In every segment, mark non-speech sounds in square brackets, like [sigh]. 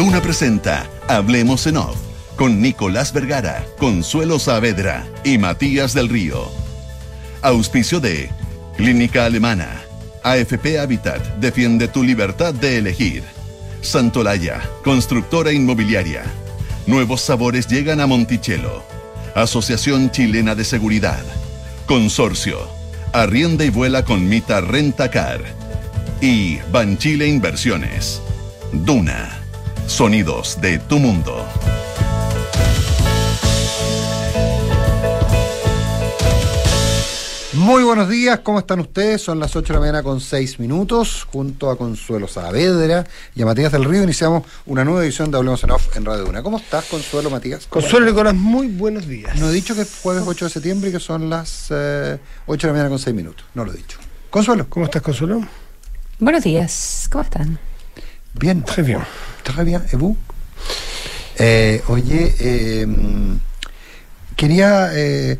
Duna presenta Hablemos en Off con Nicolás Vergara, Consuelo Saavedra y Matías del Río. Auspicio de Clínica Alemana. AFP Habitat defiende tu libertad de elegir. Santolaya, constructora inmobiliaria. Nuevos sabores llegan a Monticello. Asociación Chilena de Seguridad. Consorcio. Arrienda y vuela con Mita Rentacar. Y Banchile Inversiones. Duna. Sonidos de tu mundo. Muy buenos días, ¿cómo están ustedes? Son las 8 de la mañana con 6 minutos, junto a Consuelo Saavedra y a Matías del Río iniciamos una nueva edición de Hablemos en Off en Radio Duna. ¿Cómo estás, Consuelo, Matías? Consuelo Nicolás, muy buenos días. No he dicho que es jueves 8 de septiembre y que son las eh, 8 de la mañana con 6 minutos, no lo he dicho. Consuelo. ¿Cómo estás, Consuelo? Buenos días, ¿cómo están? Bien. Très bien. Très bien, ¿y vous? Eh, oye, eh, quería eh,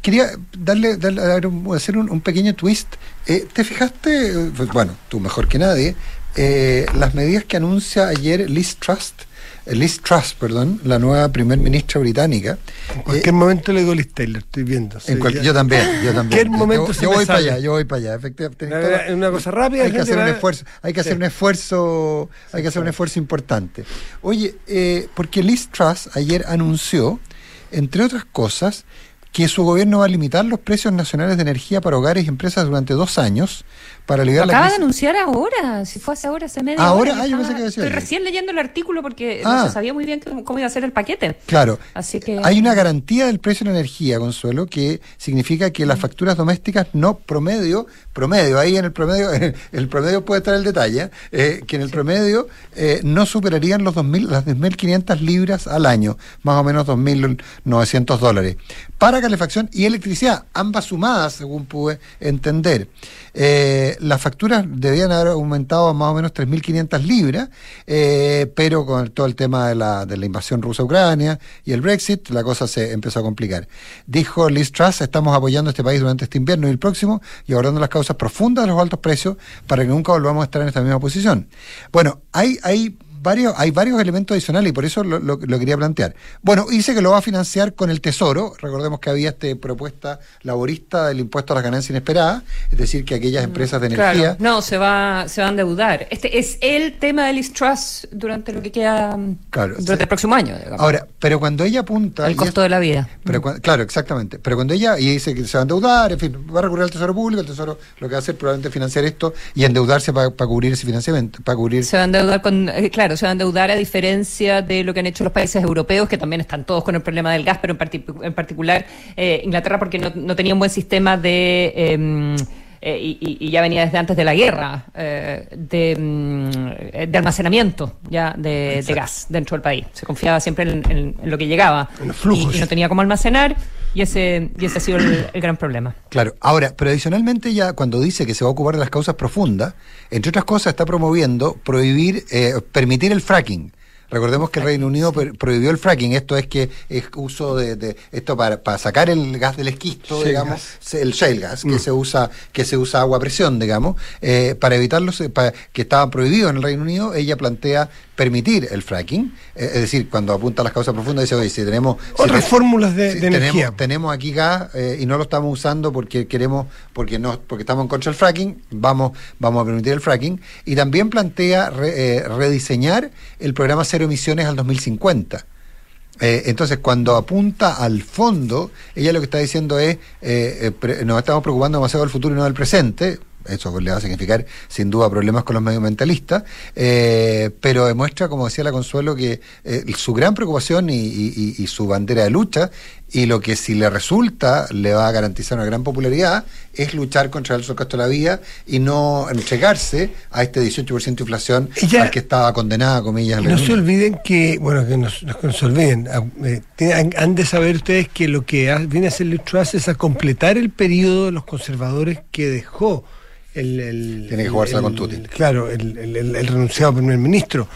quería darle, hacer un, un pequeño twist. Eh, ¿Te fijaste, pues, bueno, tú mejor que nadie, eh, las medidas que anuncia ayer Liz Trust, Liz Truss, perdón, la nueva primer ministra británica? En cualquier momento le digo Liz Taylor, estoy viendo. En cual- yo también, yo también. cualquier momento yo, se yo voy para allá, yo voy para allá, efectivamente. La verdad, es una cosa rápida, Hay que hacer un esfuerzo, hay que hacer un esfuerzo, hay que hacer un esfuerzo importante. Oye, eh, porque Liz Truss ayer anunció, entre otras cosas, que su gobierno va a limitar los precios nacionales de energía para hogares y empresas durante dos años para aliviar la acaba de anunciar ahora, si fue hace ahora, hace media Ahora, hora. ah, yo pensé que Estoy recién leyendo el artículo porque Ah. no se sabía muy bien cómo, iba a ser el paquete. Claro. Así que- Hay una garantía del precio de la energía, Consuelo, que significa que las facturas domésticas no promedio, promedio, ahí en el promedio, [laughs] en el promedio puede estar el detalle, eh, que en el promedio eh, no superarían los 2000, las 2.500 libras al año, más o menos 2.900 dólares, para calefacción y electricidad, ambas sumadas, según pude entender. Eh, las facturas debían haber aumentado a más o menos 3.500 libras, eh, pero con todo el tema de la, de la invasión rusa a Ucrania y el Brexit, la cosa se empezó a complicar. Dijo Liz Truss, estamos apoyando a este país durante este invierno y el próximo y abordando las causas profundas de los altos precios para que nunca volvamos a estar en esta misma posición. Bueno, hay, hay varios, hay varios elementos adicionales y por eso lo, lo- lo quería plantear. Bueno, dice que lo va a financiar con el Tesoro. Recordemos que había esta propuesta laborista del impuesto a las ganancias inesperadas, es decir, que aquellas empresas de energía... No, se va, se va a endeudar. Este es el tema de Liz Truss durante lo que queda mm, Claro, durante sí. el próximo año. digamos. Ahora, pero cuando ella apunta... el costo es- de la vida. Pero claro, exactamente. Pero cuando ella y dice que se va a endeudar, en fin, va a recurrir al Tesoro Público, el Tesoro lo que va a hacer probablemente financiar esto y endeudarse para cubrir ese financiamiento, para cubrir... Se va a endeudar con, eh, claro, se va a endeudar a diferencia de lo que han hecho los países europeos, que también están todos con el problema del gas, pero en, en particular eh, Inglaterra porque no, no tenía un buen sistema de... em, eh, y, ya venía desde antes de la guerra eh, de, mm, de almacenamiento ya de, de gas dentro del país. Se confiaba siempre en, en- en lo que llegaba En los flujos. Y, y no tenía cómo almacenar y ese, y ese ha sido el, gran problema. Claro, ahora, pero adicionalmente ya cuando dice que se va a ocupar de las causas profundas, entre otras cosas está promoviendo prohibir, eh, permitir el fracking. Recordemos que el Reino Unido prohibió el fracking, esto es que es uso de, de- esto para, para sacar el gas del esquisto, Shale digamos, gas. el shale gas, que Mm. se usa, que se usa agua a presión, digamos, eh, para evitarlos, eh, para, que estaban prohibidos en el Reino Unido, ella plantea permitir el fracking, eh, es decir, cuando apunta a las causas profundas dice, oye, si tenemos Otras fórmulas de, de energía. tenemos, tenemos aquí gas eh, y no lo estamos usando porque queremos, porque no, porque estamos en contra del fracking, vamos, vamos a permitir el fracking. Y también plantea re- eh, rediseñar el programa cero emisiones al 2050. Eh, entonces, cuando apunta al fondo, ella lo que está diciendo es, eh, eh, nos estamos preocupando demasiado del futuro y no del presente. Eso le va a significar, sin duda, problemas con los medioambientalistas, eh, pero demuestra, como decía la Consuelo, que eh, su gran preocupación y, y- su bandera de lucha, y lo que si le resulta le va a garantizar una gran popularidad, es luchar contra el costo de la vida y no entregarse a este 18% de inflación Ella- al que estaba condenada, comillas. No se olviden que, bueno, que no se olviden, ah, eh, han de saber ustedes que lo que viene a hacer Truss es a completar el periodo de los conservadores que dejó el... el- Tiene que jugársela el- con Tuti. Claro, el, el- el- el renunciado primer ministro.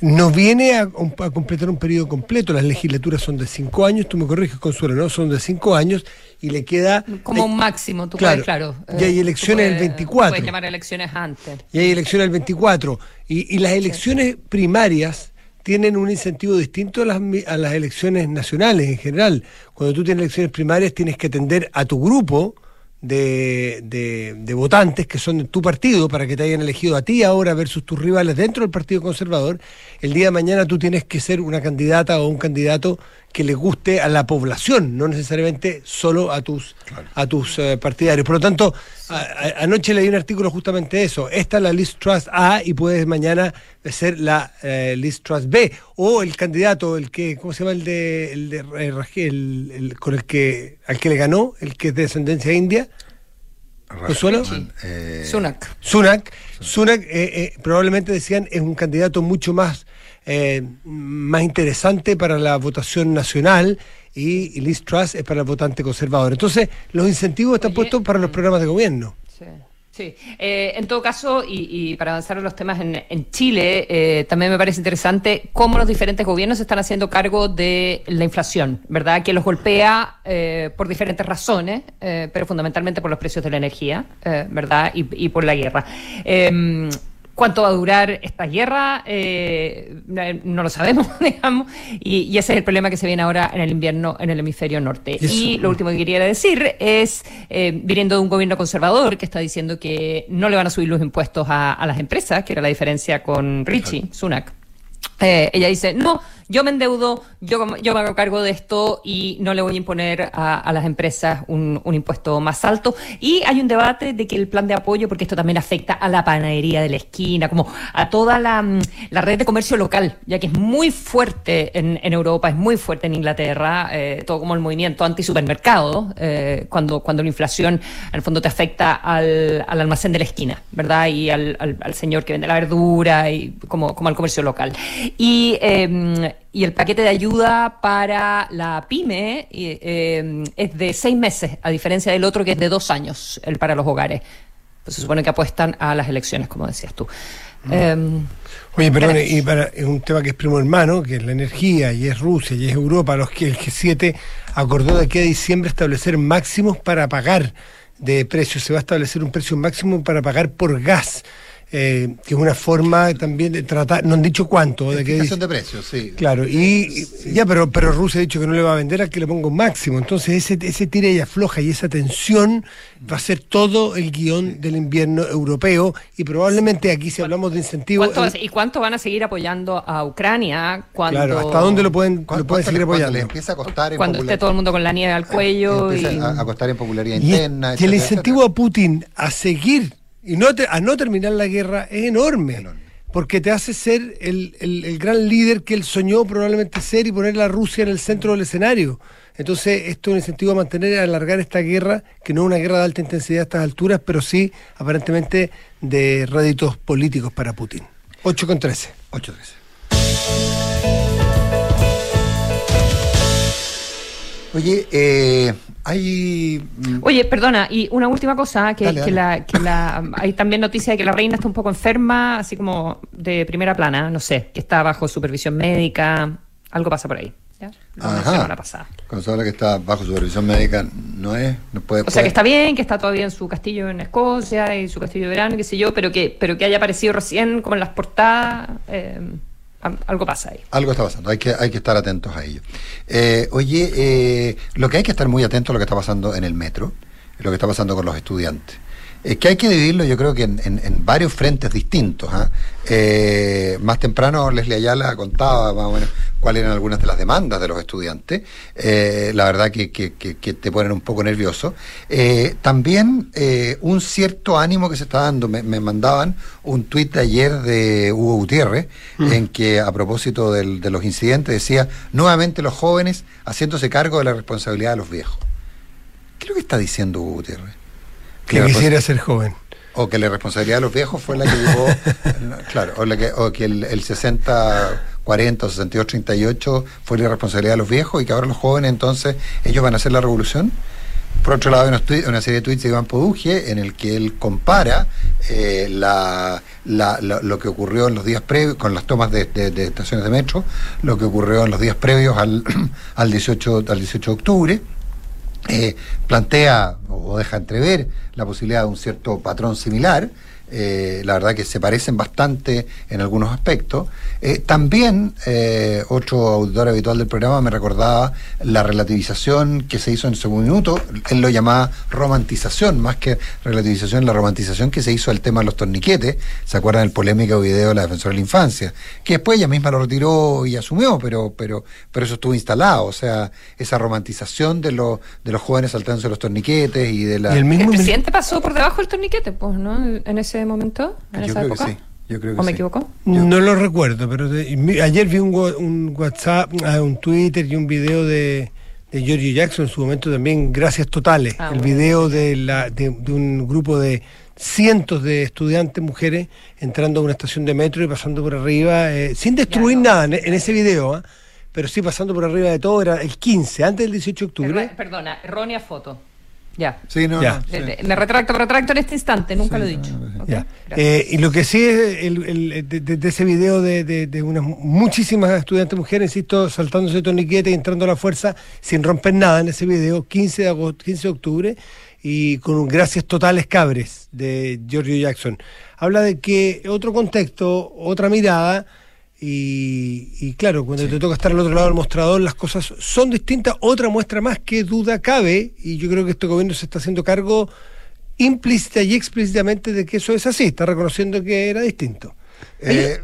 No viene a, a completar un periodo completo, las legislaturas son de cinco años, tú me corriges, Consuelo, ¿no? Son de cinco años y le queda... Como un máximo, tú Claro. puedes, claro. Y hay eh, elecciones tú el puedes- 24. Puedes llamar elecciones antes. y hay elecciones el 24. Y, y las elecciones primarias tienen un incentivo distinto a las, a las elecciones nacionales en general. Cuando tú tienes elecciones primarias tienes que atender a tu grupo, de, de, votantes que son de tu partido para que te hayan elegido a ti ahora versus tus rivales dentro del Partido Conservador, el día de mañana tú tienes que ser una candidata o un candidato que le guste a la población, no necesariamente solo a tus, a tus eh, partidarios. Por lo tanto, anoche leí un artículo justamente de eso. Esta es la List Trust A y puedes mañana ser la eh, List Trust B. O el candidato, el que, ¿cómo se llama? El de, el de eh, el, con el que, al que le ganó, el que es de descendencia india. ¿Consuelo? Sunak. Sunak. Sunak probablemente decían es un candidato mucho más eh, más interesante para la votación nacional y, Liz Truss es para el votante conservador. Entonces, los incentivos están puestos para los programas de gobierno. Sí. Eh, en todo caso, y, para avanzar en los temas en, Chile, eh, también me parece interesante cómo los diferentes gobiernos están haciendo cargo de la inflación, ¿verdad? Que los golpea por diferentes razones, pero fundamentalmente por los precios de la energía, ¿verdad? Y, y, por la guerra. ¿Cuánto va a durar esta guerra? Eh, no lo sabemos, [laughs] digamos, y, ese es el problema que se viene ahora en el invierno en el hemisferio norte. Y lo último que quería decir es, eh, viniendo de un gobierno conservador que está diciendo que no le van a subir los impuestos a, las empresas, que era la diferencia con Richie Sunak. Eh, ella dice, no, yo me endeudo, yo, yo me hago cargo de esto y no le voy a imponer a, las empresas un, impuesto más alto. Y hay un debate de que el plan de apoyo, porque esto también afecta a la panadería de la esquina, como a toda la, mm, red de comercio local, ya que es muy fuerte en, Europa, es muy fuerte en Inglaterra, eh, todo como el movimiento anti-supermercado, eh, cuando, cuando la inflación en el fondo te afecta al, almacén de la esquina, ¿verdad? Y al, señor que vende la verdura y como, como al comercio local. Y em, y el paquete de ayuda para la pyme eh, es de seis meses, a diferencia del otro que es de dos años, el para los hogares. Pues se supone que apuestan a las elecciones, como decías tú. Mm. Em, Oye, perdón, y para un tema que es primo hermano, que es la energía, y es Rusia, y es Europa, los que el G7 acordó de aquí a diciembre establecer máximos para pagar de precios. Se va a establecer un precio máximo para pagar por gas. Eh, que es una forma también de tratar, no han dicho cuánto. De que de precios, sí. Claro, y ya, pero, pero Rusia ha dicho que no le va a vender al que le ponga un máximo. Entonces ese, ese tira y afloja y esa tensión va a ser todo el guion del invierno europeo y probablemente aquí si hablamos de incentivos... ¿Y cuánto van a seguir apoyando a Ucrania cuando... Claro, ¿hasta dónde lo pueden, lo pueden seguir apoyando? Cuando empieza a costar en Cuando esté todo el mundo con la nieve al cuello y... a, costar en popularidad interna. Y, el incentivo a Putin a seguir y no a no terminar la guerra es enorme, Porque te hace ser el, gran líder que él soñó probablemente ser y poner a Rusia en el centro del escenario. Entonces, esto es un incentivo a mantener y alargar esta guerra, que no es una guerra de alta intensidad a estas alturas, pero sí, aparentemente, de réditos políticos para Putin. 8 con 13. 8 13. Oye, eh, hay... Mm, Oye, perdona, y una última cosa, que, La, que la, [laughs] hay también noticia de que la reina está un poco enferma, así como de primera plana, no sé, que está bajo supervisión médica, algo pasa por ahí. ¿ya? Ajá. La pasada. Cuando se habla que está bajo supervisión médica, no es, no puede. O sea que está bien, que está todavía en su castillo en Escocia y su castillo de verano, qué sé yo, pero que, pero que haya aparecido recién como en las portadas. Eh, algo pasa ahí. Algo está pasando, hay que, hay que estar atentos a ello. Eh, oye, eh, lo que hay que estar muy atento a lo que está pasando en el metro, lo que está pasando con los estudiantes. Es que hay que dividirlo, yo creo que en, varios frentes distintos. ¿ah? Eh, más temprano Leslie Ayala contaba más o menos cuáles eran algunas de las demandas de los estudiantes. Eh, la verdad que, te ponen un poco nervioso. Eh, también un cierto ánimo que se está dando. Me, mandaban un tuit ayer de Hugo Gutiérrez mm. en que a propósito de los incidentes decía nuevamente los jóvenes haciéndose cargo de la responsabilidad de los viejos. ¿Qué es lo que está diciendo Hugo Gutiérrez? Que quisiera ser joven. O que la responsabilidad de los viejos fue la que llevó, [laughs] claro, o, que, o que el, 60, 40 o 62, 38 fue la responsabilidad de los viejos y que ahora los jóvenes entonces, ellos van a hacer la revolución. Por otro lado, hay una, serie de tweets de Iván Poduge en el que él compara eh, la, lo que ocurrió en los días previos, con las tomas de, estaciones de metro, lo que ocurrió en los días previos al, [clears throat] al, 18, al 18 de octubre eh, plantea o deja entrever la posibilidad de un cierto patrón similar, eh, la verdad que se parecen bastante en algunos aspectos. Eh, también eh, otro auditor habitual del programa me recordaba la relativización que se hizo en el segundo minuto, él lo llamaba romantización, más que relativización, la romantización que se hizo del tema de los torniquetes, ¿se acuerdan del polémico video de la defensora de la infancia? Que después ella misma lo retiró y asumió, pero, pero, pero eso estuvo instalado, o sea, esa romantización de, los de los jóvenes saltándose los torniquetes y de la... el, mismo el presidente pasó por debajo del torniquete, pues, ¿no? En ese momento, en Yo esa creo época. que sí. Yo creo que ¿O me sí. equivoco? No lo recuerdo, pero de- ayer vi un, un WhatsApp, ah, un Twitter y un video de, de Giorgio Jackson en su momento también, gracias totales. Ah, el bueno. video de, la, de, de un grupo de cientos de estudiantes mujeres entrando a una estación de metro y pasando por arriba, eh, sin destruir no. nada en, en ese video, ¿ah? pero sí pasando por arriba de todo, era el 15, antes del 18 de octubre. Erra- Perdona, errónea foto. Ya. Sí, no, Ya. no, sí. Eh, Me retracto, me retracto en este instante, nunca Sí, lo he dicho. no, no, Ok, Ya. gracias. Eh, y lo que sí es el, el- de, de- de ese video de, de- de unas muchísimas estudiantes mujeres, insisto, saltándose torniquete y entrando a la fuerza sin romper nada en ese video, 15 de, agosto, 15 de octubre, y con un gracias totales cabres de Giorgio Jackson. Habla de que otro contexto, otra mirada, y, y claro, cuando te toca estar al otro lado del mostrador, las cosas son distintas. Otra muestra más que duda cabe, y yo creo que este gobierno se está haciendo cargo implícita y explícitamente de que eso es así, está reconociendo que era distinto. Eh,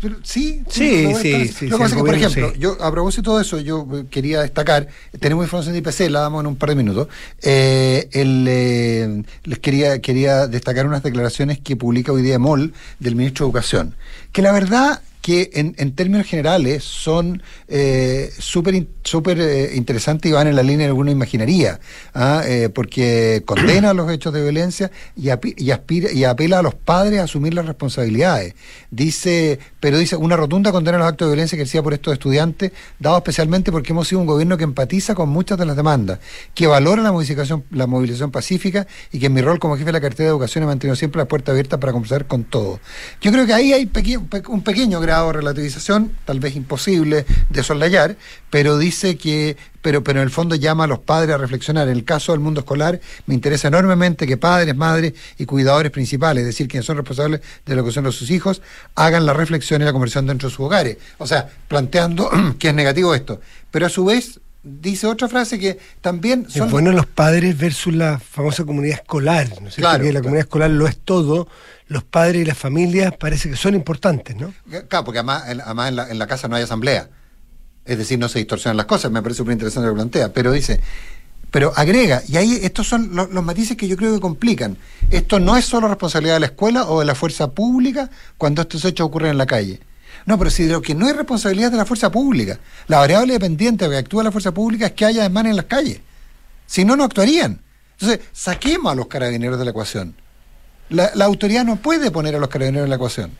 pero sí, Sí, sí, lo- sí, Lo sí, que pasa es que, por ejemplo, sí. yo a propósito de eso, yo quería destacar, tenemos información de IPC, la damos en un par de minutos. eh, el, eh, les quería, quería destacar unas declaraciones que publica hoy día MOL del ministro de Educación, que la verdad que en, en términos generales son eh, súper eh, interesantes y van en la línea de uno imaginaría, ¿ah? Eh, porque [clears throat] condena los hechos de violencia y, api- y, aspira, y apela a los padres a asumir las responsabilidades. Dice, pero dice, una rotunda condena a los actos de violencia ejercida por estos estudiantes, dado especialmente porque hemos sido un gobierno que empatiza con muchas de las demandas, que valora la movilización, la movilización pacífica y que en mi rol como jefe de la cartera de educación he mantenido siempre la puerta abierta para conversar con todos. Yo creo que ahí hay peque- un pequeño de relativización, tal vez imposible de soslayar, pero dice que, pero, pero en el fondo llama a los padres a reflexionar. En el caso del mundo escolar, me interesa enormemente que padres, madres y cuidadores principales, es decir, quienes son responsables de lo que son los sus hijos, hagan la reflexión y la conversión dentro de sus hogares. O sea, planteando [clears throat] que es negativo esto. Pero a su vez, dice otra frase que también son Es bueno los padres versus la famosa comunidad escolar, ¿no es? Claro, que la claro. comunidad escolar lo es todo, los padres y las familias parece que son importantes, ¿no? Claro, porque además, en- además en, la, en la casa no hay asamblea. Es decir, no se distorsionan las cosas. Me parece súper interesante lo que plantea. Pero dice, pero agrega, y ahí estos son lo- los matices que yo creo que complican. Esto no es solo responsabilidad de la escuela o de la fuerza pública cuando estos hechos ocurren en la calle. No, pero si de lo que no es responsabilidad de la fuerza pública, la variable dependiente que actúa la fuerza pública es que haya desmanes en las calles. Si no, no actuarían. Entonces, saquemos a los carabineros de la ecuación. La, la autoridad no puede poner a los carabineros en la ecuación.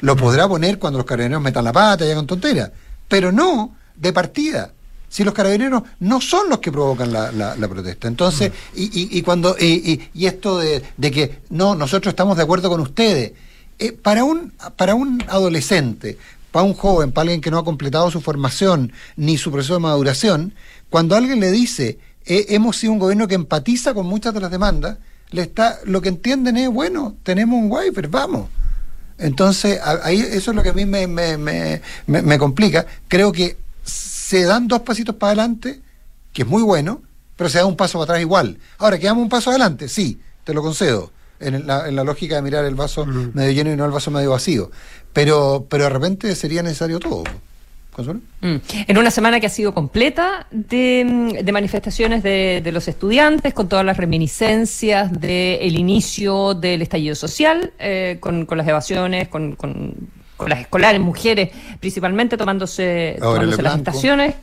Lo podrá poner cuando los carabineros metan la pata y hagan tonteras, pero no de partida. Si los carabineros no son los que provocan la, la- la protesta. Entonces, y, y- y cuando y, y- y esto de, de que no, nosotros estamos de acuerdo con ustedes, eh, para un para un adolescente, para un joven, para alguien que no ha completado su formación ni su proceso de maduración, cuando alguien le dice eh, hemos sido un gobierno que empatiza con muchas de las demandas, le está, lo que entienden es bueno, tenemos un waiver, vamos. Entonces, ahí eso es lo que a mí me, me, me, me- complica. Creo que se dan dos pasitos para adelante, que es muy bueno, pero se da un paso para atrás igual. Ahora, ¿que damos un paso adelante? Sí, te lo concedo. En la, en la lógica de mirar el vaso medio lleno y no el vaso medio vacío. Pero, pero de repente sería necesario todo. Mm. En una semana que ha sido completa de, mm, de manifestaciones de, de los estudiantes, con todas las reminiscencias del inicio del estallido social, eh, con, con las evasiones, con, con- con las escolares, mujeres principalmente tomándose, tomándose las estaciones.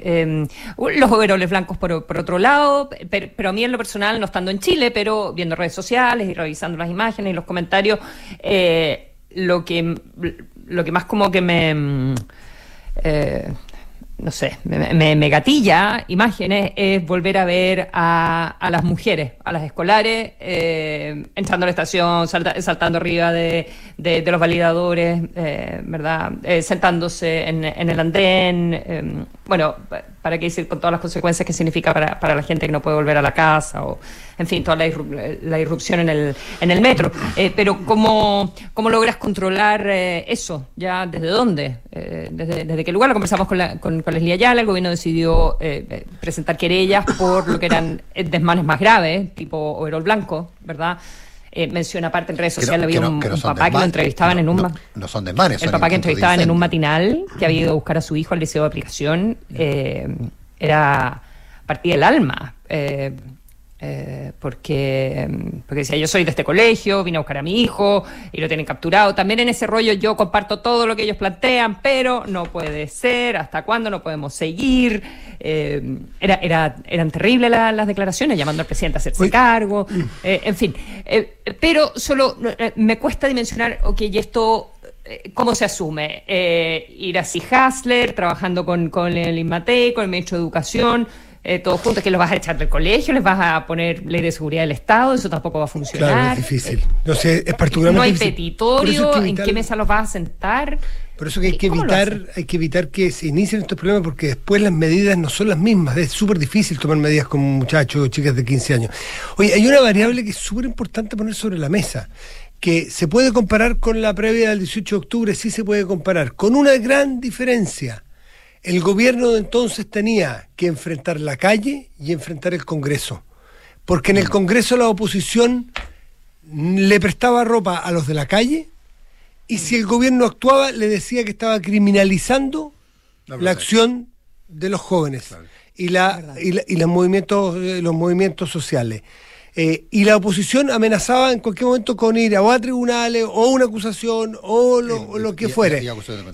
Eh, los overoles blancos por, otro lado, pero, a mí en lo personal, no estando en Chile, pero viendo redes sociales y revisando las imágenes y los comentarios, eh, lo que lo que más como que me mm, eh, no sé, me, me, gatilla imágenes es volver a ver a, a las mujeres, a las escolares, eh, entrando a la estación, saltando arriba de, de, los validadores, eh, ¿verdad? Eh, sentándose en, en, el andén, em, bueno, para qué decir con todas las consecuencias que significa para, para, la gente que no puede volver a la casa, o en fin, toda la, la irrupción en el, en el metro. pero ¿cómo, ¿cómo logras controlar eso? ¿Ya desde dónde? desde, ¿Desde qué lugar? Lo conversamos con, la, con con Leslie Ayala, el gobierno decidió eh, eh, presentar querellas por lo que eran desmanes más graves, tipo overol blanco, ¿verdad? Eh, menciona aparte en redes sociales, había un, papá que lo entrevistaban en un... No, son desmanes, El papá que entrevistaban en un matinal, que había ido a buscar a su hijo al liceo de aplicación, era partida del alma. Eh, porque, porque decía, yo soy de este colegio, vine a buscar a mi hijo y lo tienen capturado. También en ese rollo yo comparto todo lo que ellos plantean, pero no puede ser, ¿hasta cuándo no podemos seguir? Eh, era, era, eran terribles las declaraciones, llamando al presidente a hacerse cargo, eh, en fin. pero solo me cuesta dimensionar, ok, y esto ¿Cómo se asume? ir así Hasler, trabajando con, con el INMATE, con el ministro de Educación, eh, todos juntos, que los vas a echar del colegio, les vas a poner ley de seguridad del Estado, eso tampoco va a funcionar. Claro, es difícil. No sé, es particularmente No hay petitorio, ¿en qué mesa los vas a sentar? Por eso que hay que evitar, hay que evitar que se inicien estos problemas porque después las medidas no son las mismas. Es súper difícil tomar medidas con muchachos o chicas de 15 años. Oye, hay una variable que es súper importante poner sobre la mesa que se puede comparar con la previa del 18 de octubre, sí se puede comparar, con una gran diferencia. El gobierno de entonces tenía que enfrentar la calle y enfrentar el Congreso, porque en el Congreso la oposición le prestaba ropa a los de la calle y si el gobierno actuaba le decía que estaba criminalizando la, acción de los jóvenes y, la, y, los movimientos, eh, los movimientos sociales. Eh, y la oposición amenazaba en cualquier momento con ir a, tribunales o una acusación o lo, que fuere.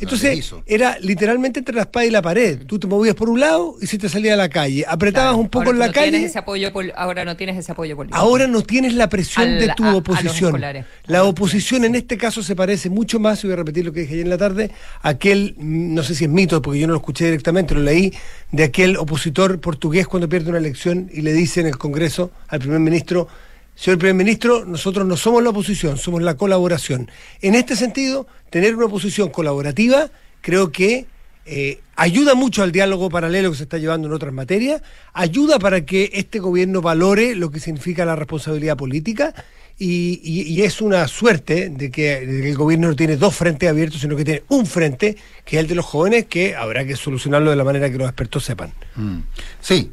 Entonces era literalmente entre la espada y la pared. Tú te movías por un lado y se te salía a la calle. Apretabas un poco en la calle. ese apoyo, ahora no tienes ese apoyo político. Ahora no tienes la presión de tu oposición. la oposición en este caso se parece mucho más, y voy a repetir lo que dije ayer en la tarde, aquel, mm, no sé si es mito, porque yo no lo escuché directamente, lo leí, de aquel opositor portugués cuando pierde una elección y le dice en el Congreso al primer ministro señor primer ministro, nosotros no somos la oposición, somos la colaboración. En este sentido, tener una oposición colaborativa creo que eh, ayuda mucho al diálogo paralelo que se está llevando en otras materias, ayuda para que este gobierno valore lo que significa la responsabilidad política y, es una suerte de que, el gobierno no tiene dos frentes abiertos, sino que tiene un frente, que es el de los jóvenes, que habrá que solucionarlo de la manera que los expertos sepan. Mm. Sí,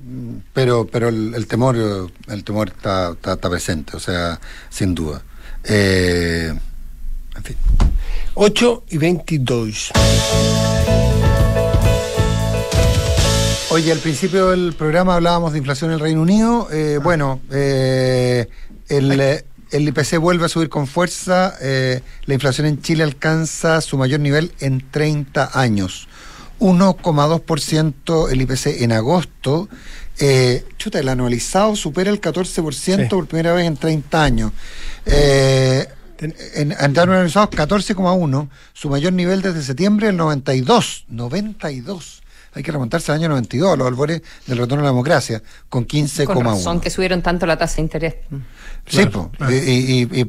pero, pero el, temor, el temor está, está, presente, o sea, sin duda. Eh, en fin. 8 y 22. Oye, al principio del programa hablábamos de inflación en el Reino Unido. Eh, ah. Bueno, eh, el, el IPC vuelve a subir con fuerza. Eh, la inflación en Chile alcanza su mayor nivel en 30 años. 1,2% el IPC en agosto. Eh, chuta, el anualizado supera el 14% por primera vez en 30 años. Eh, en, en anualizado 14,1, su mayor nivel desde septiembre del 92. 92 hay que remontarse al año 92, a los albores del retorno a la democracia, con 15,1. Son que subieron tanto la tasa de interés. Sí, Y,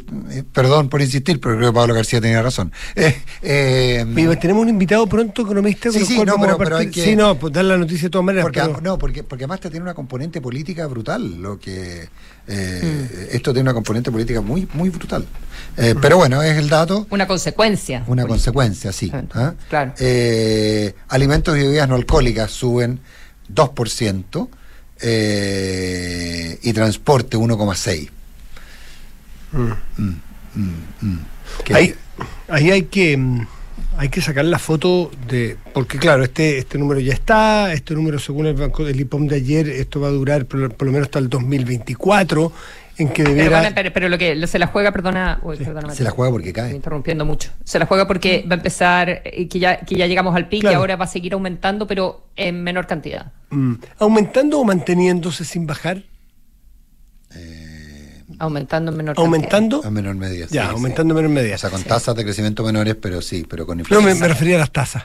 perdón por insistir, pero creo que Pablo García tenía razón. [laughs] Eh, eh, tenemos un invitado pronto economista sí, sí, no, pero, hay que, sí, no, pues dar la noticia de todas maneras. Porque, No, porque, porque además tiene una componente política brutal, lo que eh, mm. esto tiene una componente política muy, muy brutal. Eh, pero bueno, es el dato. Una consecuencia. Una consecuencia, sí. ¿ah? Claro. Eh, alimentos y bebidas no alcohólicas suben 2% y transporte 1,6%. Mm. Mm, ahí, ahí hay que hay que sacar la foto de. Porque, claro, este, este número ya está. Este número, según el banco del IPOM de ayer, esto va a durar por, lo menos hasta el 2024. En que debiera... pero, lo que se la juega, perdona. se la juega porque cae. interrumpiendo mucho. Se la juega porque va a empezar, eh, que ya, que ya llegamos al pico y ahora va a seguir aumentando, pero en menor cantidad. Mm. ¿Aumentando o manteniéndose sin bajar? Aumentando en menor ¿Aumentando? En menor medida. Ya, aumentando en menor medida. O sea, con tasas de crecimiento menores, pero sí, pero con inflación. No, me, refería a las tasas.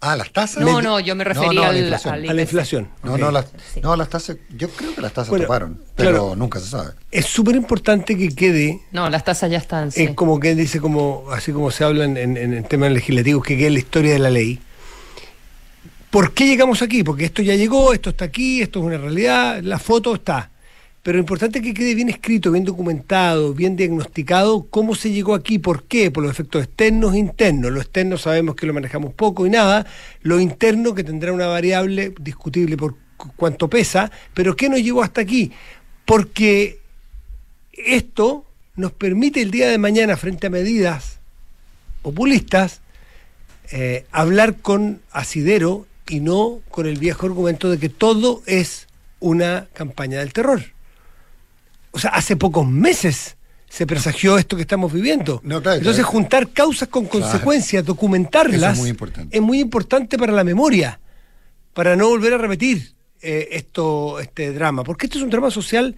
Ah, las tasas. No, no, yo me refería no, a la inflación. al A la inflación. No, no, las, Sí. no, las tasas, yo creo que las tasas Bueno, toparon, pero claro. nunca se sabe. Es súper importante que quede No, las tasas ya están. sí. Es como que dice, como así como se habla en, en, en temas legislativos, que quede la historia de la ley. ¿Por qué llegamos aquí? Porque esto ya llegó, esto está aquí, esto es una realidad, la foto está. Pero lo importante es que quede bien escrito, bien documentado, bien diagnosticado cómo se llegó aquí, por qué, por los efectos externos e internos. Lo externo sabemos que lo manejamos poco y nada, lo interno que tendrá una variable discutible por cu- cuánto pesa, pero ¿qué nos llevó hasta aquí? Porque esto nos permite el día de mañana, frente a medidas populistas, eh, hablar con asidero y no con el viejo argumento de que todo es una campaña del terror. O sea, hace pocos meses se presagió esto que estamos viviendo. No, claro, Entonces, claro. juntar causas con Claro. consecuencias, documentarlas, es muy importante. es muy importante para la memoria, para no volver a repetir eh, esto, este drama, porque esto es un drama social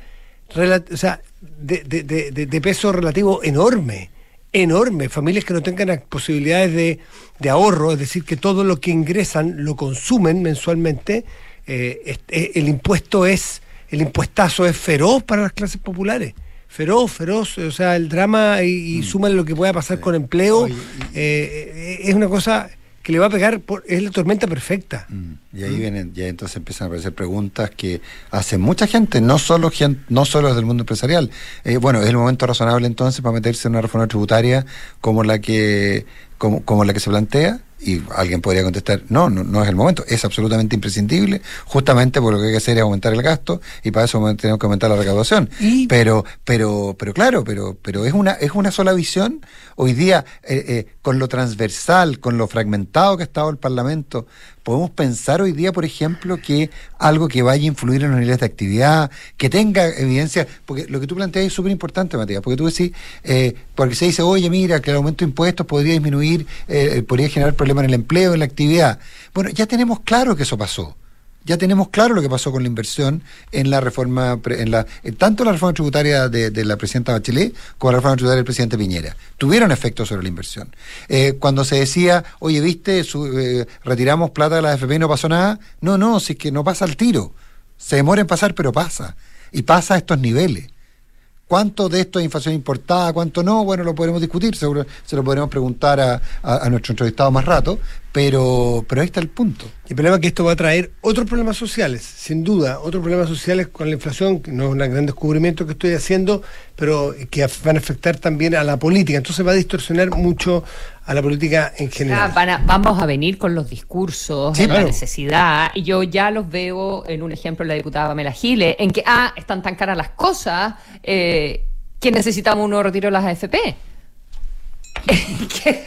o sea, de, de- de- de- peso relativo enorme, enorme. Familias que no tengan posibilidades de, de ahorro, es decir, que todo lo que ingresan lo consumen mensualmente, eh, este, el impuesto es, el impuestazo es feroz para las clases populares. Feroz, feroz, o sea, el drama y, y súmale lo que pueda pasar con empleo, eh, eh, es una cosa que le va a pegar, por, es la tormenta perfecta. Mm, Y ahí vienen, ya entonces empiezan a aparecer preguntas que hacen mucha gente, no solo gente, no solo desde el mundo empresarial. Eh, bueno, es el momento razonable entonces para meterse en una reforma tributaria como la que, como, como la que se plantea. Y alguien podría contestar, no, no, no es el momento, es absolutamente imprescindible, justamente porque lo que hay que hacer es aumentar el gasto y para eso tenemos que aumentar la recaudación. Y- Pero, pero, pero claro, pero, pero es una, es una sola visión. Hoy día, eh, eh, con lo transversal, con lo fragmentado que ha estado el Parlamento, podemos pensar hoy día, por ejemplo, que algo que vaya a influir en los niveles de actividad, que tenga evidencia, porque lo que tú planteas es súper importante, Matías, porque tú decís, eh, porque se dice, oye, mira, que el aumento de impuestos podría disminuir, eh, podría generar problemas en el empleo, en la actividad. Bueno, ya tenemos claro que eso pasó. Ya tenemos claro lo que pasó con la inversión en la reforma, en la, en tanto la reforma tributaria de, la presidenta Bachelet como la reforma tributaria del presidente Piñera. Tuvieron efecto sobre la inversión. Eh, cuando se decía, oye, viste, Su- eh, retiramos plata de la AFP y no pasó nada, no, no, si es que no pasa al tiro. Se demora en pasar, pero pasa. Y pasa a estos niveles. ¿Cuánto de esto es inflación importada, cuánto no? Bueno, lo podremos discutir, seguro se lo podremos preguntar a, nuestro entrevistado más rato, pero, pero ahí está el punto. El problema es que esto va a traer otros problemas sociales, sin duda, otros problemas sociales con la inflación, que no es un gran descubrimiento que estoy haciendo, pero que van a afectar también a la política. Entonces va a distorsionar mucho a la política en Ah, general. van a- vamos a venir con los discursos, Sí, en claro. la necesidad, y yo ya los veo en un ejemplo de la diputada Pamela Giles, en que, ah, están tan caras las cosas, eh, que necesitamos un nuevo retiro de las AFP. [laughs] que,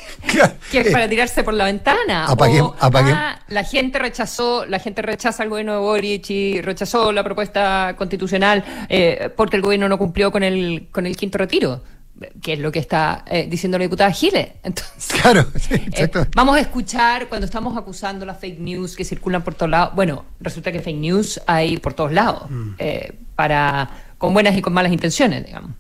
que es para tirarse por la ventana. Apague- O, apague- ah, la gente rechazó, la gente rechaza al gobierno de Boric y rechazó la propuesta constitucional eh, porque el gobierno no cumplió con el, con el quinto retiro, que es lo que está eh, diciendo la diputada Giles. Entonces, Claro, sí, eh, exacto. vamos a escuchar cuando estamos acusando las fake news que circulan por todos lados. Bueno, resulta que fake news hay por todos lados, eh, para con buenas y con malas intenciones, digamos.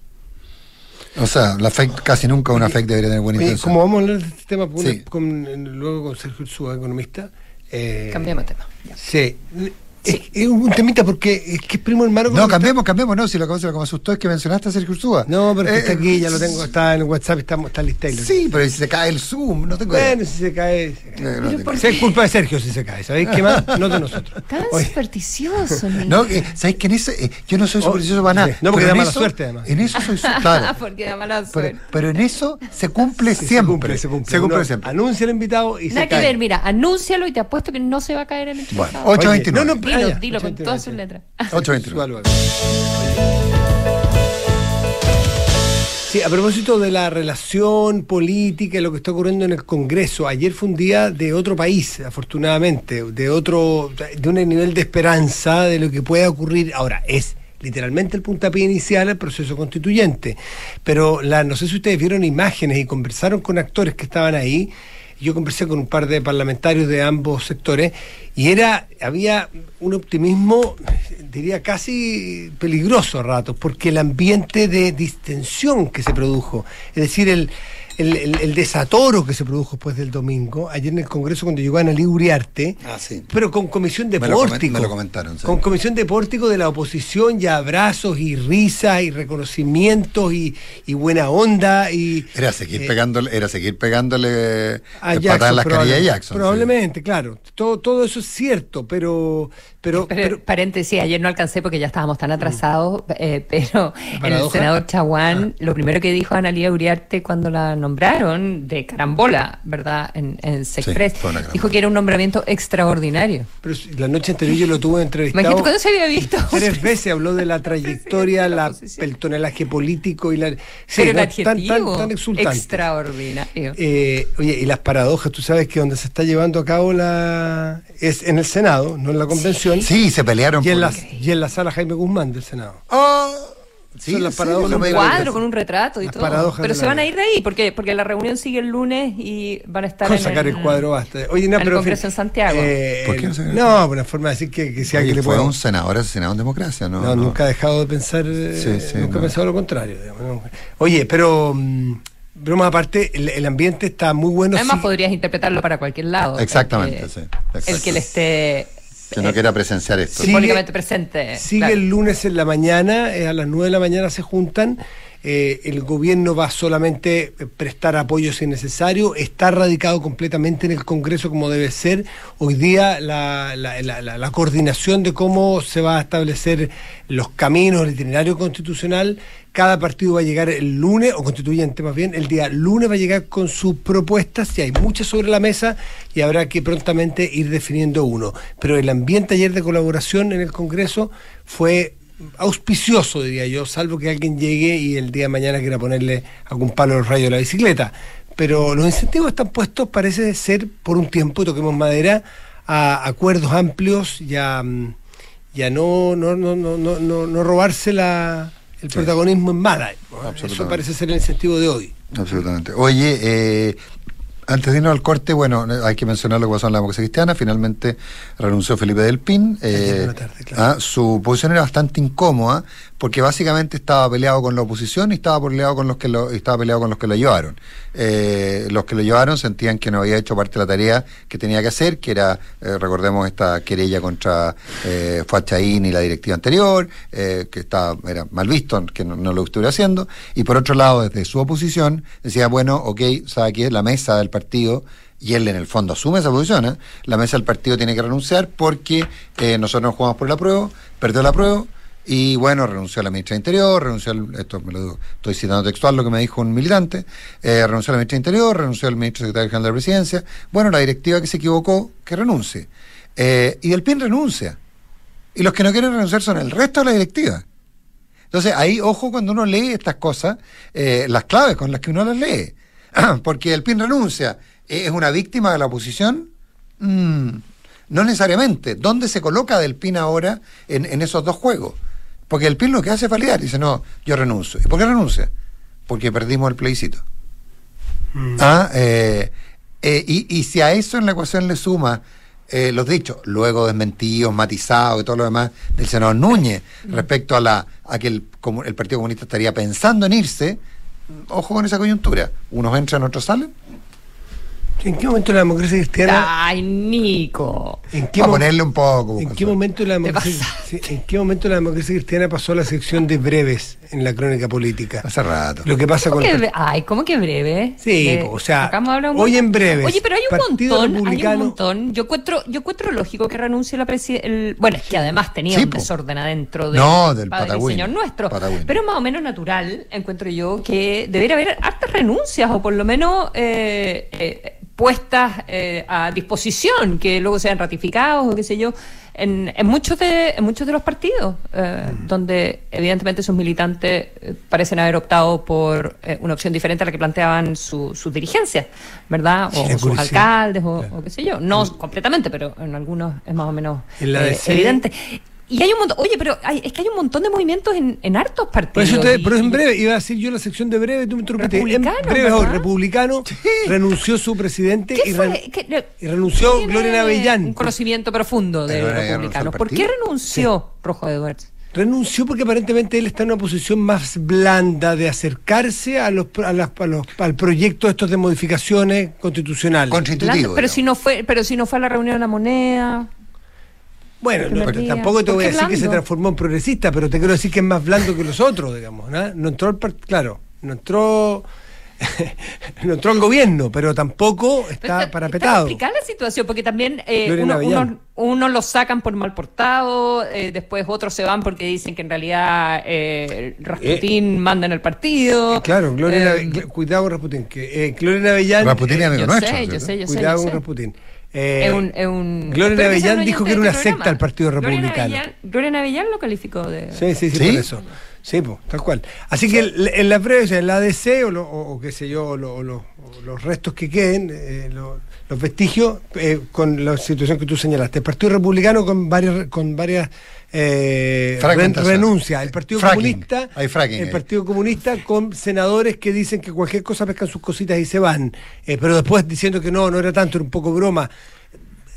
O sea, la fake casi nunca una fake debería tener buena Oye, intención. como vamos a hablar de este tema con- Sí. con- luego con Sergio Ursúa, economista. eh, Cambiamos de tema. ya. Sí. Es, es un temita porque es que es primo hermano. No, que cambiemos, cambiemos, no, si lo que lo que me asustó es que mencionaste a Sergio Ursúa. está- No, pero es que Eh, está aquí, ya lo tengo, está en el WhatsApp, está, está lista. Sí, pero si se cae el Zoom, no tengo idea. Bueno, si se cae. se cae. Eh, no tengo- Si es culpa de Sergio si se cae, ¿sabéis qué más? [laughs] No de nosotros. Tan Oye, supersticioso. [laughs] No, eh, ¿sabéis que en ese, eh, yo no soy supersticioso para nada. sí. No, porque da mala eso- suerte, además. En eso soy [laughs] claro. Porque da mala Pero, suerte. pero en eso se cumple sí, siempre. Se cumple, se cumple. Se cumple Uno siempre. Anuncia el invitado y Nada se que cae. ver, mira, anúncialo y te apuesto que no se va a caer el Bueno, entrevistado. 8.29. No, no, Dilo, ah, con 8.29, todas sus sí. letras. 8.29. Sualo, Sí, a propósito de la relación política y lo que está ocurriendo en el Congreso, ayer fue un día de otro país, afortunadamente, de otro, de un nivel de esperanza de lo que pueda ocurrir. Ahora, es literalmente el puntapié inicial al proceso constituyente. Pero la, no sé si ustedes vieron imágenes y conversaron con actores que estaban ahí. Yo conversé con un par de parlamentarios de ambos sectores y era había un optimismo, diría casi peligroso a ratos, porque el ambiente de distensión que se produjo, es decir, el el, el- el desatoro que se produjo después del domingo, ayer en el Congreso cuando llegó Ana Uriarte, Ah, sí. pero con comisión de Me lo comen- pórtico. me lo comentaron, sí. Con comisión de pórtico de la oposición y abrazos y risas y reconocimientos y, y buena onda y... Era seguir eh, pegándole, era seguir pegándole a eh, Jackson, patadas en las carillas a probable- Jackson. sí. Probablemente, claro. Todo, todo eso es cierto, pero... pero, Pero, pero- paréntesis, ayer no alcancé porque ya estábamos tan atrasados, eh, pero el senador Chaguán, lo primero que dijo Analía Uriarte cuando la nombraron, de carambola, ¿verdad? En, en Sexpress, carambola. dijo que era un nombramiento extraordinario. pero la noche anterior yo lo tuve entrevistado... Imagínate cuándo se había visto. Tres [laughs] veces habló de la trayectoria, de la la, el tonelaje político y la. Sí, pero el no, adjetivo exultante. extraordinario. Eh, oye, y las paradojas, tú sabes que donde se está llevando a cabo la. es en el Senado, no en la convención. Sí, se pelearon Y en, por- la, y en la sala Jaime Guzmán del Senado. Oh, sí, Son las sí, paradojas no un cuadro con un retrato y Las todo. paradojas Pero se van a ir de ahí porque porque la reunión sigue el lunes y van a estar Con en sacar el, cuadro basta. Oye, no, en el pero. Congreso en Santiago. eh, ¿Por qué no sacar el no, cuadro? una forma de decir que, que sea Oye, que le fue puedo- un senador asesinado en democracia, ¿no? No, nunca he dejado de pensar, eh, Sí, sí, nunca no. he pensado lo contrario. Oye, pero mm, broma aparte, el, el ambiente está muy bueno. Además sí- podrías interpretarlo para cualquier lado. Exactamente, El que- sí, El que le esté Que no eh, quiera presenciar esto. Simbólicamente presente. Sigue claro. el lunes en la mañana, eh, a las 9 de la mañana se juntan. Eh, el gobierno va solamente prestar apoyo si es necesario. Está radicado completamente en el Congreso como debe ser. Hoy día la- la coordinación de cómo se va a establecer los caminos, el itinerario constitucional. Cada partido va a llegar el lunes, o constituyente más bien, el día lunes va a llegar con sus propuestas, y hay muchas sobre la mesa, y habrá que prontamente ir definiendo uno. Pero el ambiente ayer de colaboración en el Congreso fue auspicioso, diría yo, salvo que alguien llegue y el día de mañana quiera ponerle algún palo al rayo de la bicicleta. Pero los incentivos están puestos, parece ser, por un tiempo, y toquemos madera, a acuerdos amplios y a, mm, y a no, no, no, no, no, no, no robarse la, el Sí. protagonismo en mala. Eso parece ser el incentivo de hoy. Absolutamente. Oye, eh, antes de irnos al corte, bueno, hay que mencionar lo que pasó en la democracia cristiana. Finalmente renunció Felipe Del Pin. Eh, tarde, claro. ah, su posición era bastante incómoda porque básicamente estaba peleado con la oposición y estaba peleado con los que lo, estaba peleado con los que lo llevaron. Eh, los que lo llevaron sentían que no había hecho parte de la tarea que tenía que hacer, que era, eh, recordemos, esta querella contra eh, Fachaín y la directiva anterior, eh, que estaba, era mal visto, que no, lo estuviera haciendo. Y por otro lado, desde su oposición, decía, bueno, ok, sabe que la mesa del partido y él en el fondo asume esa posición, ¿eh? la mesa del partido tiene que renunciar porque eh, nosotros no jugamos por la prueba, perdió la prueba y bueno, renunció a la ministra de Interior, renunció al, esto me lo digo, estoy citando textual lo que me dijo un militante, eh, renunció a la ministra de Interior, renunció al ministro secretario general de la presidencia, bueno, la directiva que se equivocó, que renuncie. Eh, y del PIN renuncia. Y los que no quieren renunciar son el resto de la directiva. Entonces, ahí, ojo cuando uno lee estas cosas, eh, las claves con las que uno las lee. [clears throat] Porque el PIN renuncia, ¿es una víctima de la oposición? Mm, no necesariamente. ¿Dónde se coloca del PIN ahora en esos dos juegos? Porque el PIN lo que hace es validar. Dice, no, yo renuncio. ¿Y por qué renuncia? Porque perdimos el plebiscito. Ah, eh, eh, y, y si a eso en la ecuación le suma eh, los dichos, luego desmentidos, matizados y todo lo demás del senador Núñez respecto a la a que el, comu- el Partido Comunista estaría pensando en irse, ojo con esa coyuntura. Unos entran, otros salen. ¿En qué momento la democracia cristiana... Ay, Nico. ¿En qué, A ponerle un poco. ¿En qué momento la democracia, sí, ¿En qué momento la democracia cristiana pasó a la sección de breves en la crónica política? Hace rato. Lo que pasa ¿Cómo con que el bre- Ay, ¿cómo que breve? Sí, Eh, o sea, un hoy en breves, Oye, pero hay un Partido montón, hay un montón. Yo encuentro, yo encuentro lógico que renuncie la presidencia. Bueno, es que además tenía Sí, un po. desorden adentro de No, del Padre Patagüín. Señor nuestro. Patagüín. Pero es más o menos natural, encuentro yo, que debería haber hartas renuncias o por lo menos eh, eh, puestas eh, a disposición, que luego sean ratificados o qué sé yo, en, en muchos de en muchos de los partidos, eh, Mm. donde evidentemente sus militantes eh, parecen haber optado por eh, una opción diferente a la que planteaban su- sus dirigencias, ¿verdad? O, Sí, sus alcaldes o, o qué sé yo. No completamente, pero en algunos es más o menos eh, evidente. Y hay un montón, oye, pero hay- es que hay un montón de movimientos en, en hartos Por partidos. eso te- pero en breve, iba a decir yo la sección de breve, tú me interrumpiste. En Republicano, breve, hoy, ¿verdad? republicano, [laughs] renunció su presidente ¿Qué y, renunció Gloria Navellán. Un conocimiento profundo de Pero los republicanos. ¿Por qué renunció Rojo Edwards? Renunció porque aparentemente él está en una posición más blanda de acercarse a los, a las- a los- al proyecto estos de modificaciones constitucionales. Contraintuitivo. pero digamos. si no fue, pero si no fue a la reunión de la moneda. Bueno, el no, día. tampoco te ¿Por voy a decir que se transformó en progresista, pero te quiero decir que es más blando que los otros, digamos. ¿no? No entró al part- claro, no entró, [laughs] no entró al gobierno, pero tampoco está Está- parapetado. Está complicada la situación, porque también eh, uno, Navellán. uno, uno lo sacan por mal portado, eh, después otros se van porque dicen que en realidad eh, Rasputín manda en el partido. Claro, Gloria Eh, cuidado con Rasputín, que eh, Gloria Navellán Rasputín es amigo yo nuestro. sé, yo ¿cierto? sé, yo sé. cuidado yo con sé. Rasputín. Eh, Es un, es un- Gloria Navellán dijo que era una secta al Partido Gloria Republicano. Navellán- Gloria Navellán lo calificó de... Sí, sí, sí, ¿Sí? por eso. Sí, pues, tal cual. Así que el- en la breve, o sea, el ADC o, lo- o- o qué sé yo, o lo- los restos que queden, eh, lo- los vestigios, eh, con la situación que tú señalaste. El Partido Republicano con varias, con varias eh, ren- Fragmentación. renuncias. El Partido Fracking. Comunista, Hay fracking el. Partido Comunista con senadores que dicen que cualquier cosa pescan sus cositas y se van, Eh, pero después diciendo que no, no era tanto, era un poco broma.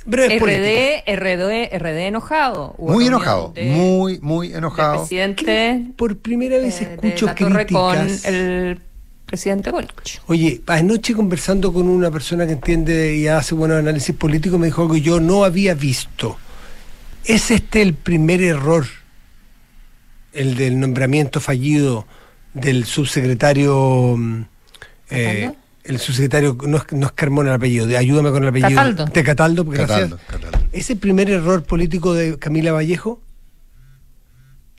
Breves. RD, RD, RD enojado. Muy enojado, de- muy, muy enojado. presidente Por primera vez eh, de escucho la Torre con críticas. el presidente Boric. Oye, anoche conversando con una persona que entiende y hace buenos análisis políticos, me dijo algo que yo no había visto. ¿Es este el primer error, el del nombramiento fallido del subsecretario... mm, eh, el subsecretario, no es, no es Carmona el apellido, de- ayúdame con el apellido. Cataldo. De Cataldo, porque Cataldo, gracias. Cataldo. ¿Es el primer error político de Camila Vallejo?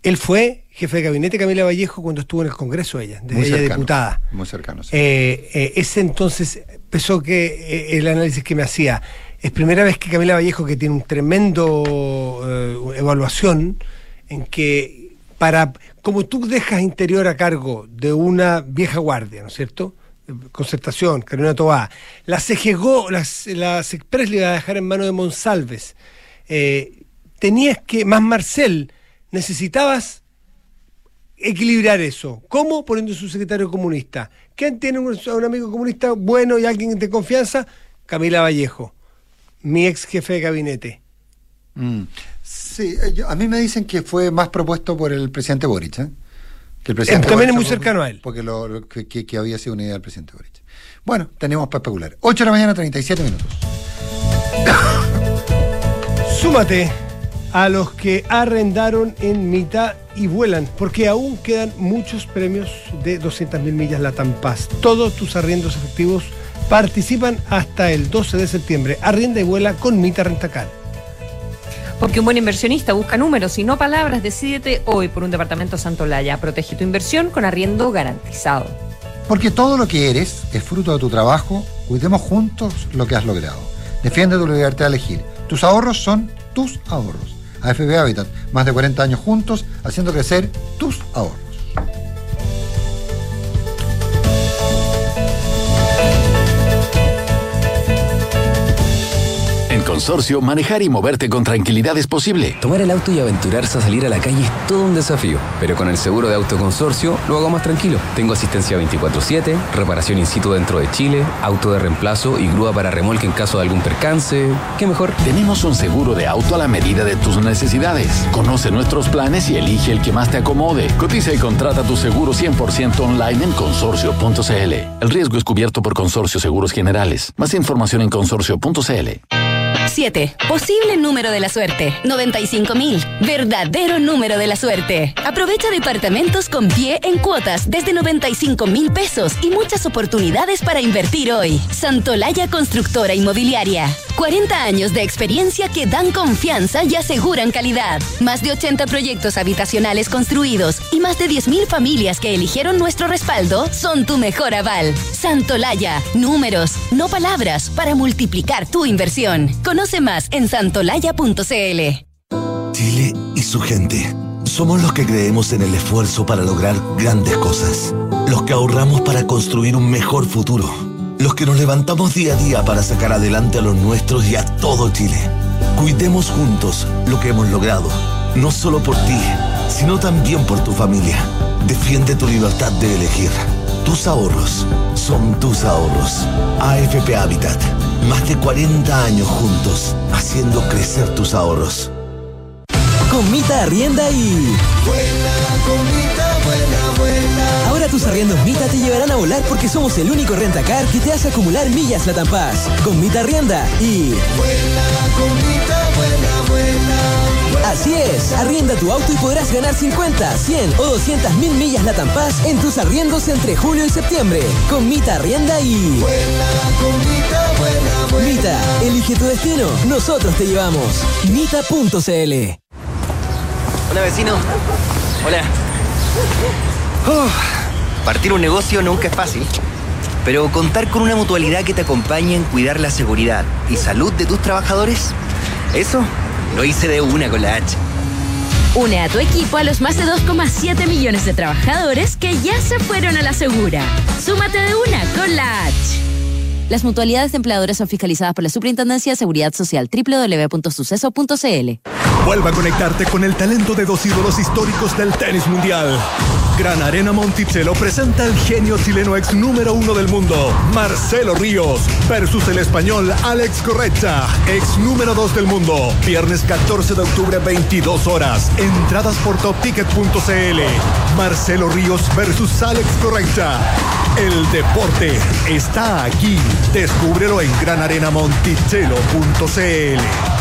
Él fue jefe de gabinete de Camila Vallejo cuando estuvo en el Congreso ella, de Muy ella cercano, diputada. Muy cercano, sí. Eh, eh, ese entonces empezó que eh, el análisis que me hacía. Es primera vez que Camila Vallejo, que tiene un tremendo eh, evaluación, en que para, como tú dejas interior a cargo de una vieja guardia, ¿no es cierto? Concertación, Carolina Tobá, la las, las Express le iba a dejar en manos de Monsalves. Eh, tenías que, más Marcel, necesitabas equilibrar eso. ¿Cómo? Poniendo su secretario comunista. ¿Quién tiene un, un amigo comunista bueno y alguien de confianza? Camila Vallejo, mi ex jefe de gabinete. Mm. Sí, eh, yo- a mí me dicen que fue más propuesto por el presidente Boric. ¿eh? Que el presidente también es muy cercano a él. Porque lo, que había sido una idea del presidente Boric. Bueno, tenemos para especular. 8 de la mañana, 37 minutos. [coughs] Súmate a los que arrendaron en mitad y vuelan, porque aún quedan muchos premios de 200.000 millas Latam Paz. Todos tus arriendos efectivos participan hasta el 12 de septiembre. Arrienda y vuela con Mita Rentacar. Porque un buen inversionista busca números y no palabras. Decídete hoy por un departamento Santolaya. Protege tu inversión con arriendo garantizado. Porque todo lo que eres es fruto de tu trabajo. Cuidemos juntos lo que has logrado. Defiende tu libertad de elegir. Tus ahorros son tus ahorros. AFP Habitat, más de 40 años juntos, haciendo crecer tus ahorros. Consorcio, manejar y moverte con tranquilidad es posible. Tomar el auto y aventurarse a salir a la calle es todo un desafío, pero con el seguro de auto consorcio lo hago más tranquilo. Tengo asistencia 24/7, reparación in situ dentro de Chile, auto de reemplazo y grúa para remolque en caso de algún percance. ¿Qué mejor? Tenemos un seguro de auto a la medida de tus necesidades. Conoce nuestros planes y elige el que más te acomode. Cotiza y contrata tu seguro 100% online en consorcio.cl. El riesgo es cubierto por Consorcio Seguros Generales. Más información en consorcio.cl. 7. Posible número de la suerte. 95.000. Verdadero número de la suerte. Aprovecha departamentos con pie en cuotas desde 95 mil pesos y muchas oportunidades para invertir hoy. Santolaya Constructora Inmobiliaria. 40 años de experiencia que dan confianza y aseguran calidad. Más de 80 proyectos habitacionales construidos y más de 10.000 familias que eligieron nuestro respaldo son tu mejor aval. Santolaya. Números, no palabras, para multiplicar tu inversión. Más en santolaya.cl. Chile y su gente. Somos los que creemos en el esfuerzo para lograr grandes cosas. Los que ahorramos para construir un mejor futuro. Los que nos levantamos día a día para sacar adelante a los nuestros y a todo Chile. Cuidemos juntos lo que hemos logrado. No solo por ti, sino también por tu familia. Defiende tu libertad de elegir. Tus ahorros son tus ahorros. AFP Habitat. Más de 40 años juntos, haciendo crecer tus ahorros. con Mita Arrienda y... Vuela con Mita, vuela, vuela. Ahora tus arriendos Mita te llevarán a volar porque somos el único rentacar que te hace acumular millas Latam Paz. Con Mita Arrienda y... Vuela con Mita, vuela, vuela. Así es, arrienda tu auto y podrás ganar 50, 100 o 200 mil millas Paz en tus arriendos entre julio y septiembre. Con Mita Arrienda y... Vuela con Mita, vuela, vuela. Mita, elige tu destino. Nosotros te llevamos. Mita.cl Hola vecino. Hola. Uf, partir un negocio nunca es fácil, pero contar con una mutualidad que te acompañe en cuidar la seguridad y salud de tus trabajadores, eso lo hice de una con la H. Une a tu equipo a los más de 2,7 millones de trabajadores que ya se fueron a la segura. Súmate de una con la H. Las mutualidades de empleadores son fiscalizadas por la Superintendencia de Seguridad Social www.suceso.cl. Vuelva a conectarte con el talento de dos ídolos históricos del tenis mundial. Gran Arena Monticello presenta al genio chileno ex número uno del mundo, Marcelo Ríos, versus el español Alex Correcha, ex número dos del mundo. Viernes 14 de octubre, 22 horas. Entradas por topticket.cl. Marcelo Ríos versus Alex Correcha. El deporte está aquí. Descúbrelo en granarenamonticello.cl.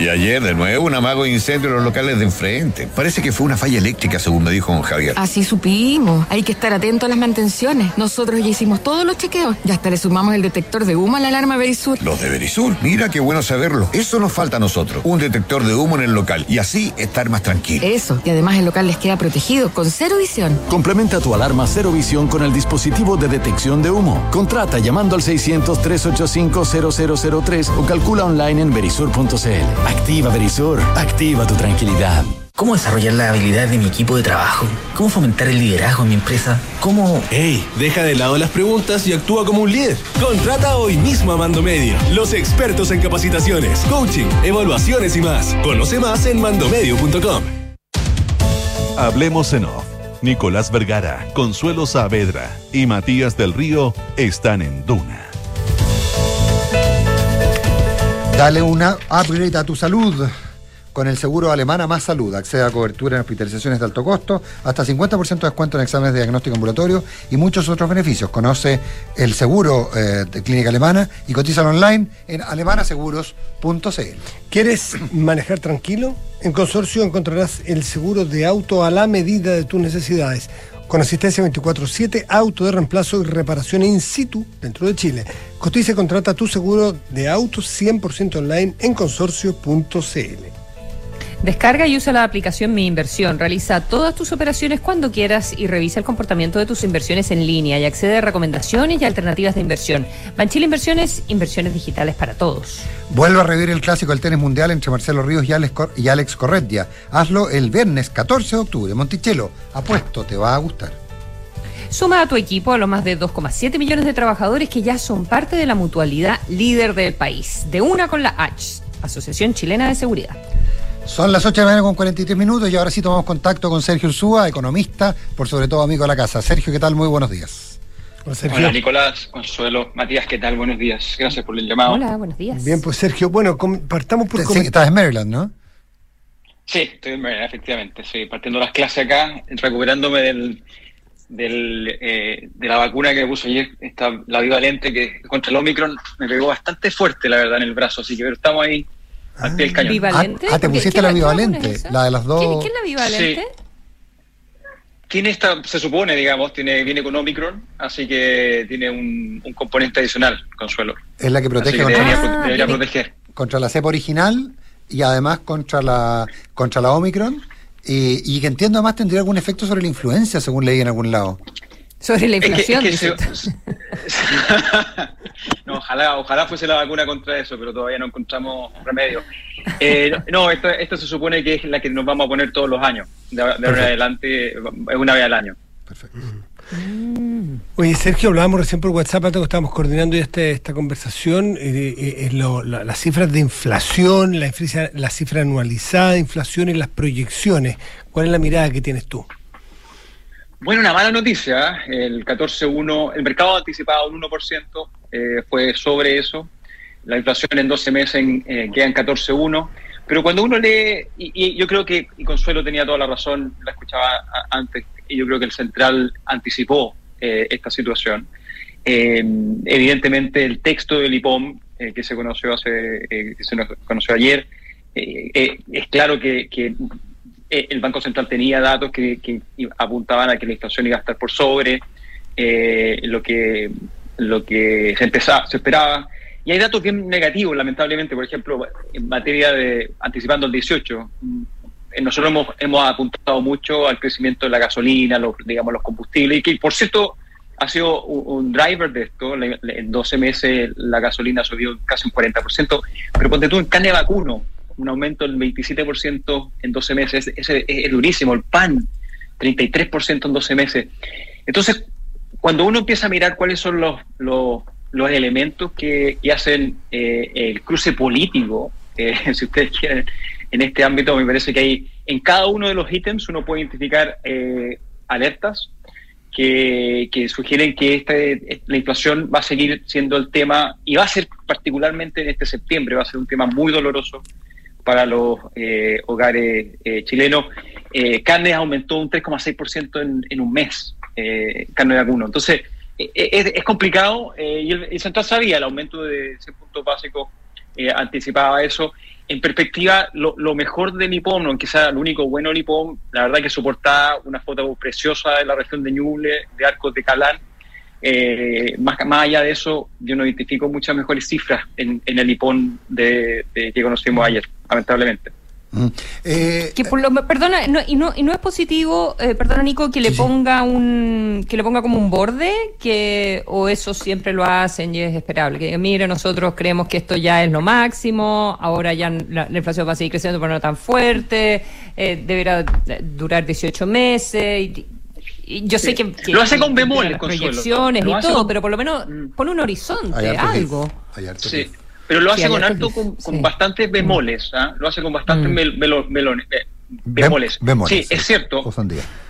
Y ayer, de nuevo, un amago de incendio en los locales de enfrente. Parece que fue una falla eléctrica, según me dijo don Javier. Así supimos. Hay que estar atento a las mantenciones. Nosotros ya hicimos todos los chequeos. Ya hasta le sumamos el detector de humo a la alarma Verisur. Los de Verisur. Mira qué bueno saberlo. Eso nos falta a nosotros. Un detector de humo en el local. Y así estar más tranquilo. Eso. Y además el local les queda protegido con cero visión. Complementa tu alarma cero visión con el dispositivo de detección de humo. Contrata llamando al 600-385-0003 o calcula online en verisur.cl. Activa Verisur. Activa tu tranquilidad. ¿Cómo desarrollar las habilidades de mi equipo de trabajo? ¿Cómo fomentar el liderazgo en mi empresa? ¿Cómo...? ¡Ey! Deja de lado las preguntas y actúa como un líder. Contrata hoy mismo a Mando Medio, los expertos en capacitaciones, coaching, evaluaciones y más. Conoce más en mandomedio.com. Hablemos en off. Nicolás Vergara, Consuelo Saavedra y Matías del Río están en Duna. Dale una upgrade a tu salud. Con el seguro alemana Más Salud, accede a cobertura en hospitalizaciones de alto costo, hasta 50% de descuento en exámenes de diagnóstico ambulatorio y muchos otros beneficios. Conoce el seguro eh, de Clínica Alemana y cotiza online en alemanaseguros.cl. ¿Quieres manejar tranquilo? En Consorcio encontrarás el seguro de auto a la medida de tus necesidades. Con asistencia 24-7, auto de reemplazo y reparación in situ dentro de Chile. Cotiza y contrata tu seguro de auto 100% online en consorcio.cl. Descarga y usa la aplicación Mi Inversión. Realiza todas tus operaciones cuando quieras y revisa el comportamiento de tus inversiones en línea y accede a recomendaciones y alternativas de inversión. Banchile Inversiones, inversiones digitales para todos. Vuelve a revivir el clásico del tenis mundial entre Marcelo Ríos y Alex, Cor y Alex Corretia. Hazlo el viernes 14 de octubre. Monticello, apuesto, te va a gustar. Suma a tu equipo a los más de 2,7 millones de trabajadores que ya son parte de la mutualidad líder del país. De una con la H, Asociación Chilena de Seguridad. Son las 8 de la mañana con 43 minutos y ahora sí tomamos contacto con Sergio Ursúa, economista, por sobre todo amigo de la casa. Sergio, ¿qué tal? Muy buenos días. Hola, Sergio. Hola, Nicolás, Consuelo, Matías, ¿qué tal? Buenos días. Gracias por el llamado. Hola, buenos días. Bien, pues Sergio, bueno, partamos por... Sí, estás en Maryland, ¿no? Sí, estoy en Maryland, efectivamente. Estoy partiendo las clases acá, recuperándome del, del, eh, de la vacuna que me puso ayer, esta, la bivalente, que contra el Omicron me pegó bastante fuerte, la verdad, en el brazo. Así que pero estamos ahí al pie del cañón. ¿Bivalente? Ah, te ¿Qué- pusiste la bivalente, es la de las dos. ¿Quién, quién es la bivalente? Tiene esta, se supone, digamos, tiene, viene con Omicron, así que tiene un, un componente adicional, Consuelo. Es la que protege que contra, debería, la, debería proteger. contra la cepa original y además contra la contra la Omicron. Y, y que entiendo además tendría algún efecto sobre la influencia, según leí en algún lado. Sobre la Es que- inflación. es que se- [laughs] no, ojalá, ojalá fuese la vacuna contra eso, pero todavía no encontramos remedio. Eh, no, esto, esto se supone que es la que nos vamos a poner todos los años. De, ahora en adelante, es una vez al año. Perfecto. Oye, Sergio, hablábamos recién por WhatsApp, antes que estábamos coordinando ya este, esta conversación, eh, eh, lo- la- las cifras de inflación, la, inflación- la cifra anualizada de inflación y las proyecciones. ¿Cuál es la mirada que tienes tú? Bueno, una mala noticia, ¿eh? el 14.1, el mercado anticipaba un 1%, eh, fue sobre eso, la inflación en 12 meses en, eh, queda en 14.1, pero cuando uno lee, y, yo creo que, y Consuelo tenía toda la razón, la escuchaba antes, y yo creo que el central anticipó eh, esta situación. Eh, evidentemente el texto del IPOM, eh, que se conoció hace, que se conoció ayer, es claro que, que eh, el Banco Central tenía datos que, que apuntaban a que la inflación iba a estar por sobre eh, lo que lo que se, empezaba, se esperaba. Y hay datos bien negativos, lamentablemente. Por ejemplo, en materia de anticipando el 18, mm, eh, nosotros hemos, hemos apuntado mucho al crecimiento de la gasolina, los, digamos, los combustibles, y que, por cierto, ha sido un, driver de esto. En 12 meses la gasolina subió casi un 40%, pero ponte tú en carne vacuno, un aumento del 27% en 12 meses, ese es, es durísimo. El pan, 33% en 12 meses. Entonces, cuando uno empieza a mirar cuáles son los, los, los elementos que, hacen eh, el cruce político, eh, [laughs] si ustedes quieren, en este ámbito, me parece que hay en cada uno de los ítems uno puede identificar eh, alertas que, que sugieren que este, la inflación va a seguir siendo el tema y va a ser particularmente en este septiembre, va a ser un tema muy doloroso para los eh, hogares eh, chilenos. Eh, carne aumentó un 3,6% en, en un mes, eh, carne de vacuno. Entonces, eh, es, complicado y el, el Central sabía el aumento de 100 puntos básicos, eh, anticipaba eso. En perspectiva, lo, lo mejor del IPOM, aunque sea lo único bueno del IPOM, la verdad que soportaba una foto preciosa de la región de Ñuble, de Arcos de Calán, eh, más, más allá de eso, yo no identifico muchas mejores cifras en, en el IPON de, de que conocimos ayer, lamentablemente. Eh, que por lo, perdona, no, y, no, y no es positivo, eh, perdona Nico, que le ponga un que le ponga como un borde, que o eso siempre lo hacen y es esperable. Que mire, nosotros creemos que esto ya es lo máximo, ahora ya la, la inflación va a seguir creciendo, pero no tan fuerte, eh, deberá durar 18 meses. Y yo sé Sí. que, que- Lo hace con bemoles, proyecciones y todo, con- pero por lo menos pone un horizonte, Hay harto algo. Sí, pero lo Sí, hace hay con harto con, con sí. bastantes bemoles, ¿ah? lo hace con bastantes Mm. mel- melo- melones, eh, bemoles. bemoles, Sí, es cierto,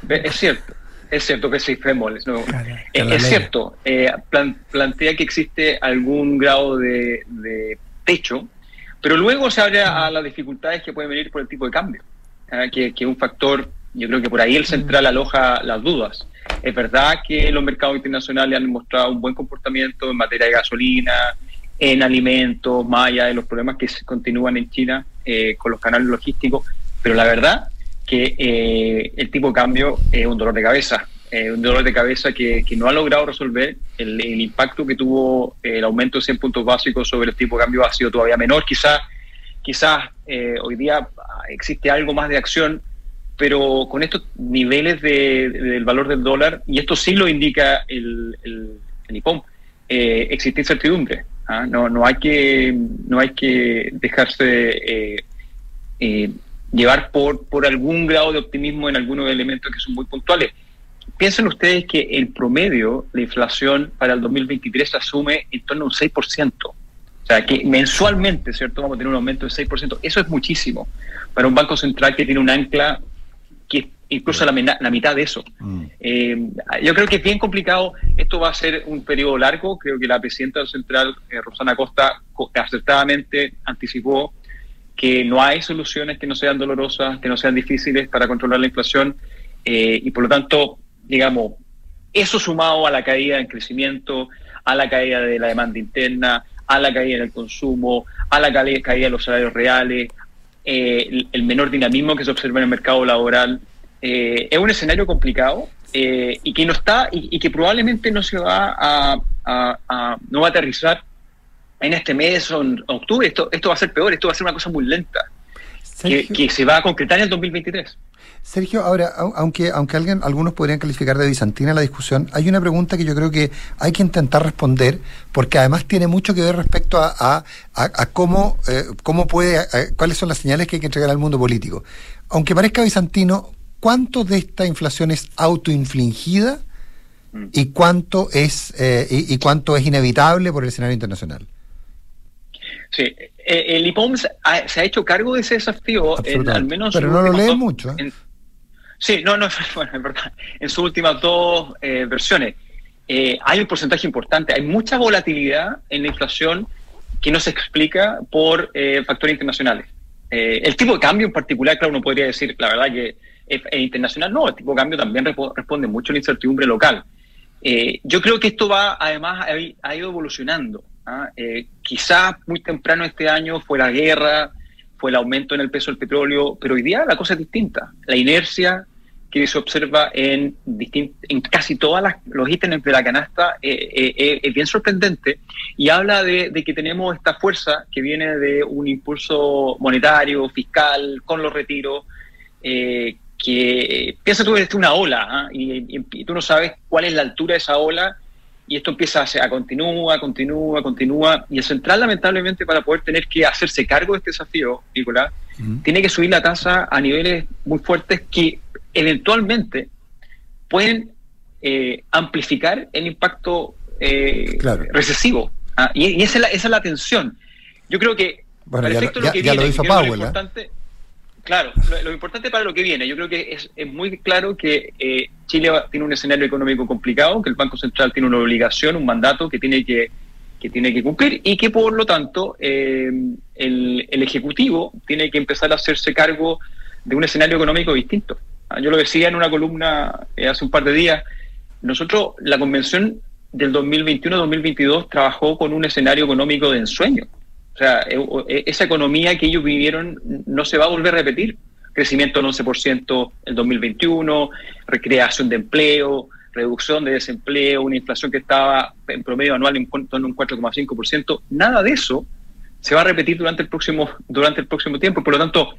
Es cierto, es cierto que sí, bemoles. No. Eh, Carla es cierto, eh, plan- plantea que existe algún grado de, de techo, pero luego se abre a, a las dificultades que pueden venir por el tipo de cambio, ah, que que es un factor, yo creo que por ahí el central aloja las dudas. Es verdad que los mercados internacionales han mostrado un buen comportamiento en materia de gasolina, en alimentos, más allá de los problemas que se continúan en China eh, con los canales logísticos, pero la verdad que eh, el tipo de cambio es un dolor de cabeza, eh, un dolor de cabeza que, que no ha logrado resolver. El, el impacto que tuvo eh, el aumento de 100 puntos básicos sobre el tipo de cambio ha sido todavía menor. Quizás quizás eh, hoy día existe algo más de acción, pero con estos niveles de, de- del valor del dólar, y esto sí lo indica el, el, el eh, existe incertidumbre. ¿ah? No, no, hay que, no hay que dejarse eh, eh, llevar por, por algún grado de optimismo en algunos elementos que son muy puntuales. Piensen ustedes que el promedio, la inflación para el 2023 se asume en torno a un 6%. O sea, que mensualmente, ¿cierto? Vamos a tener un aumento del 6%. Eso es muchísimo para un banco central que tiene un ancla que incluso la, la mitad de eso. Eh, yo creo que es bien complicado. Esto va a ser un periodo largo. Creo que la presidenta del Central, eh, Rosana Costa, co- acertadamente anticipó que no hay soluciones que no sean dolorosas, que no sean difíciles para controlar la inflación. eh, y por lo tanto, digamos, eso sumado a la caída en crecimiento, a la caída de la demanda interna, a la caída en el consumo, a la caída de los salarios reales, eh, el, menor dinamismo que se observa en el mercado laboral, eh, es un escenario complicado eh, y que no está y, y que probablemente no se va a, a- a- no va a aterrizar en este mes o en octubre. Esto, esto va a ser peor, esto va a ser una cosa muy lenta que se va a concretar en el 2023. Sergio, ahora, aunque, aunque alguien, algunos podrían calificar de bizantina la discusión, hay una pregunta que yo creo que hay que intentar responder, porque además tiene mucho que ver respecto a, a, cómo, eh, cómo puede, cuáles son las señales que hay que entregar al mundo político. Aunque parezca bizantino, ¿cuánto de esta inflación es autoinfligida mm. y cuánto es eh, y, cuánto es inevitable por el escenario internacional? Sí, eh, el IPOM se ha hecho cargo de ese desafío, al menos. Pero no lo lee mucho. Sí, no, no, [laughs] bueno, es verdad. En sus últimas dos eh, versiones eh, hay un porcentaje importante, hay mucha volatilidad en la inflación que no se explica por eh, factores internacionales. el tipo de cambio en particular, claro, uno podría decir, la verdad que es, internacional, no, el tipo de cambio también responde mucho a la incertidumbre local. yo creo que esto va, además, ha, ido evolucionando. ¿ah? quizás muy temprano este año fue la guerra, fue el aumento en el peso del petróleo, pero hoy día la cosa es distinta. La inercia que se observa en, en casi todos los ítems de la canasta eh, eh, eh, es bien sorprendente y habla de, que tenemos esta fuerza que viene de un impulso monetario, fiscal, con los retiros, que piensa tú que es una ola ¿ah? y, y, tú no sabes cuál es la altura de esa ola y esto empieza a, a continúa, continúa, continúa. Y el central, lamentablemente, para poder tener que hacerse cargo de este desafío, Nicolás, tiene que subir la tasa a niveles muy fuertes que eventualmente pueden eh, amplificar el impacto eh, recesivo. Ah, y, esa, es la, esa es la tensión. Yo creo que, bueno, ya, lo, que lo hizo Powell. ¿eh? Claro, lo, importante para lo que viene, yo creo que es, muy claro que eh, Chile tiene un escenario económico complicado, que el Banco Central tiene una obligación, un mandato que tiene que, que tiene que cumplir y que por lo tanto eh, el, Ejecutivo tiene que empezar a hacerse cargo de un escenario económico distinto. Ah, yo lo decía en una columna eh, hace un par de días, nosotros, la convención del 2021-2022 trabajó con un escenario económico de ensueño sea, e, e, esa economía que ellos vivieron no se va a volver a repetir. Crecimiento del 11% en 2021, recreación de empleo, reducción de desempleo, una inflación que estaba en promedio anual en torno a un 4,5%. Nada de eso se va a repetir durante el próximo durante el próximo tiempo. Por lo tanto,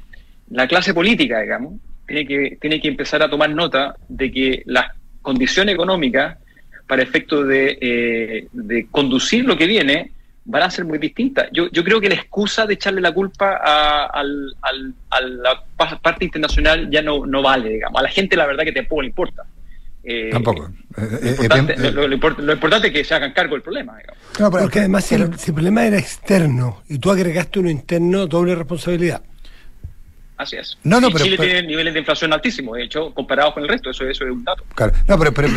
la clase política, digamos, tiene que tiene que empezar a tomar nota de que las condiciones económicas para efecto de, eh, de conducir lo que viene van a ser muy distintas. Yo, yo creo que la excusa de echarle la culpa a, la parte internacional ya no, no vale, digamos. A la gente la verdad que tampoco le importa. Eh, tampoco. Lo eh, eh, importante, lo, importante, es que se hagan cargo del problema. Digamos. Porque además si el, problema era externo y tú agregaste uno interno, doble responsabilidad. Así es. No, no, pero, Chile tiene niveles de inflación altísimos, de hecho, comparados con el resto, eso, eso es un dato. Claro, no, pero, pero,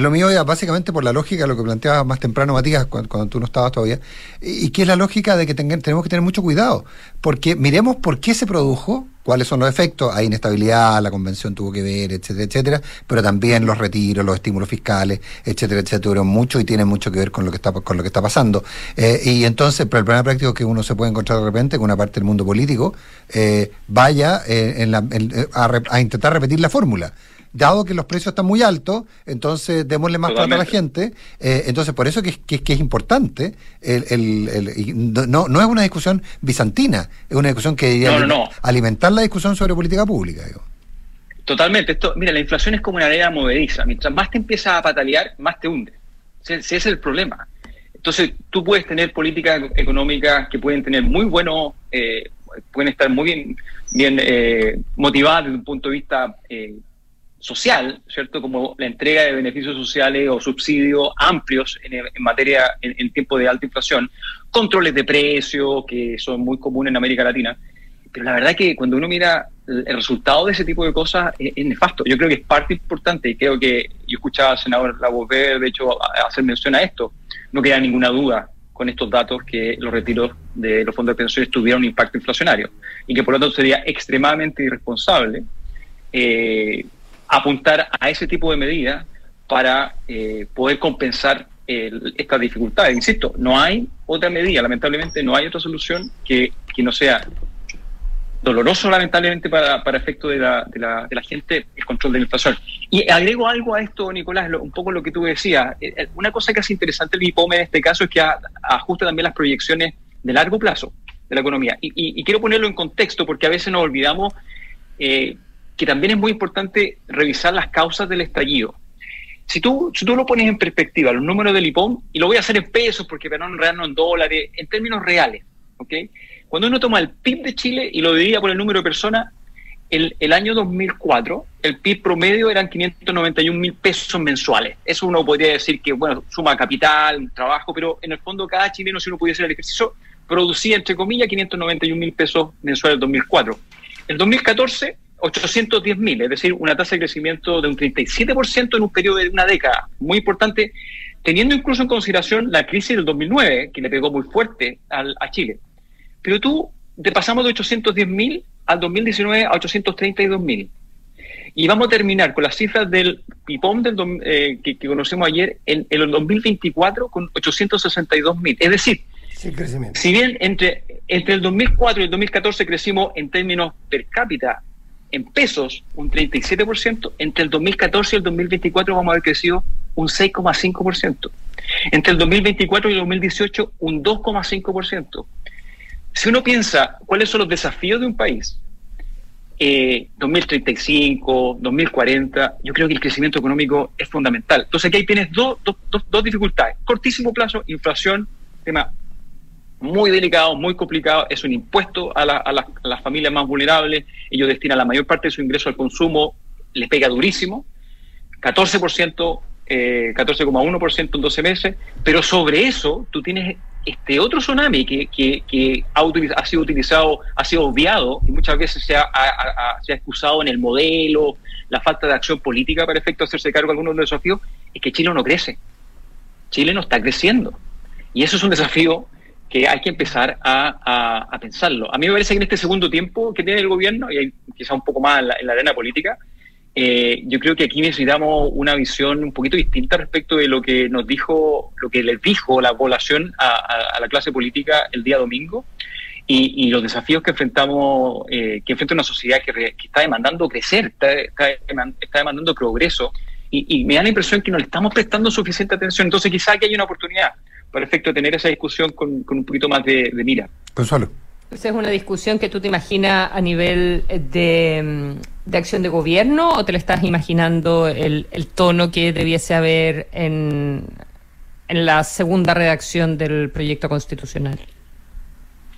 lo mío era básicamente por la lógica, lo que planteaba más temprano Matías, cuando, tú no estabas todavía, y, que es la lógica de que tenemos que tener mucho cuidado, porque miremos por qué se produjo, cuáles son los efectos, hay inestabilidad, la convención tuvo que ver, etcétera, etcétera, pero también los retiros, los estímulos fiscales, etcétera, etcétera, mucho y tienen mucho que ver con lo que está con lo que está pasando. Eh, y entonces, pero el problema práctico que uno se puede encontrar de repente con una parte del mundo político eh, vaya eh, a intentar repetir la fórmula dado que los precios están muy altos, entonces démosle más plata a la gente. Eh, entonces, por eso que, que, que es importante, el, el, no, no es una discusión bizantina, es una discusión que debería alimentar la discusión sobre política pública. Totalmente. Esto, mira, la inflación es como una arena movediza. Mientras más te empiezas a patalear, más te hunde. Ese, es el problema. Entonces, tú puedes tener políticas económicas que pueden tener muy buenos, eh, pueden estar muy bien, bien eh, motivadas desde un punto de vista eh, social, ¿cierto? Como la entrega de beneficios sociales o subsidios amplios en, materia, en, tiempo de alta inflación, controles de precios que son muy comunes en América Latina. Pero la verdad es que cuando uno mira el, resultado de ese tipo de cosas es, nefasto. Yo creo que es parte importante y creo que yo escuchaba al senador Lagos de hecho, hacer mención a esto. No queda ninguna duda con estos datos que los retiros de los fondos de pensiones tuvieron un impacto inflacionario y que por lo tanto sería extremadamente irresponsable eh, apuntar a ese tipo de medidas para eh, poder compensar estas dificultades. Insisto, no hay otra medida, lamentablemente no hay otra solución que, que no sea doloroso lamentablemente para, para efecto de la, de, la, gente el control de la inflación. Y agrego algo a esto, Nicolás, un poco lo que tú decías. Eh, eh, una cosa que hace interesante el IPOME en este caso es que ajusta también las proyecciones de largo plazo de la economía. Y, quiero ponerlo en contexto porque a veces nos olvidamos que también es muy importante revisar las causas del estallido. Si tú, tú lo pones en perspectiva, los números del IPOM, y lo voy a hacer en pesos porque para no en dólares, en términos reales, ¿ok? Cuando uno toma el PIB de Chile y lo divide por el número de personas, el, el año 2004, el PIB promedio eran 591 mil pesos mensuales. Eso uno podría decir que, bueno, suma capital, trabajo, pero en el fondo cada chileno, si uno pudiese hacer el ejercicio, producía, entre comillas, 591 mil pesos mensuales en 2004. El 2014, 810 mil, es decir, una tasa de crecimiento de un 37% en un periodo de una década. Muy importante, teniendo incluso en consideración la crisis del 2009, que le pegó muy fuerte al, a Chile. Pero tú te pasamos de 810 mil al 2019 a 832 mil. Y vamos a terminar con las cifras del PIPOM del, eh, que, que conocemos ayer en, en el 2024 con 862 mil. Es decir, crecimiento. si bien entre, entre el 2004 y el 2014 crecimos en términos per cápita, en pesos, un 37%, entre el 2014 y el 2024 vamos a haber crecido un 6,5%. Entre el 2024 y el 2018, un 2,5%. Si uno piensa cuáles son los desafíos de un país, eh, 2035, 2040, yo creo que el crecimiento económico es fundamental. Entonces aquí tienes dos, dos, dos, dos dificultades. Cortísimo plazo, inflación, tema muy delicado, muy complicado, es un impuesto a, la- a las- a las familias más vulnerables, ellos destinan la mayor parte de su ingreso al consumo, les pega durísimo, 14%, eh, 14,1% en 12 meses, pero sobre eso tú tienes este otro tsunami que, ha, utiliz- ha sido utilizado, ha sido obviado y muchas veces se ha, se ha excusado en el modelo, la falta de acción política para efecto hacerse cargo de algunos de los desafíos, es que Chile no crece. Chile no está creciendo. Y eso es un desafío que hay que empezar a, a- a pensarlo. A mí me parece que en este segundo tiempo que tiene el gobierno, y quizá un poco más en la, en la arena política, eh, yo creo que aquí necesitamos una visión un poquito distinta respecto de lo que nos dijo, lo que les dijo la población a, a- la clase política el día domingo y, y los desafíos que enfrentamos, eh, que enfrenta una sociedad que, re- que está demandando crecer, está, está está demandando progreso y, y me da la impresión que no le estamos prestando suficiente atención. Entonces quizá aquí hay una oportunidad para efecto de tener esa discusión con, con un poquito más de, de mira. Consuelo. ¿Esa es una discusión que tú te imaginas a nivel de, mm, de acción de gobierno o te lo estás imaginando el, el tono que debiese haber en, en la segunda redacción del proyecto constitucional?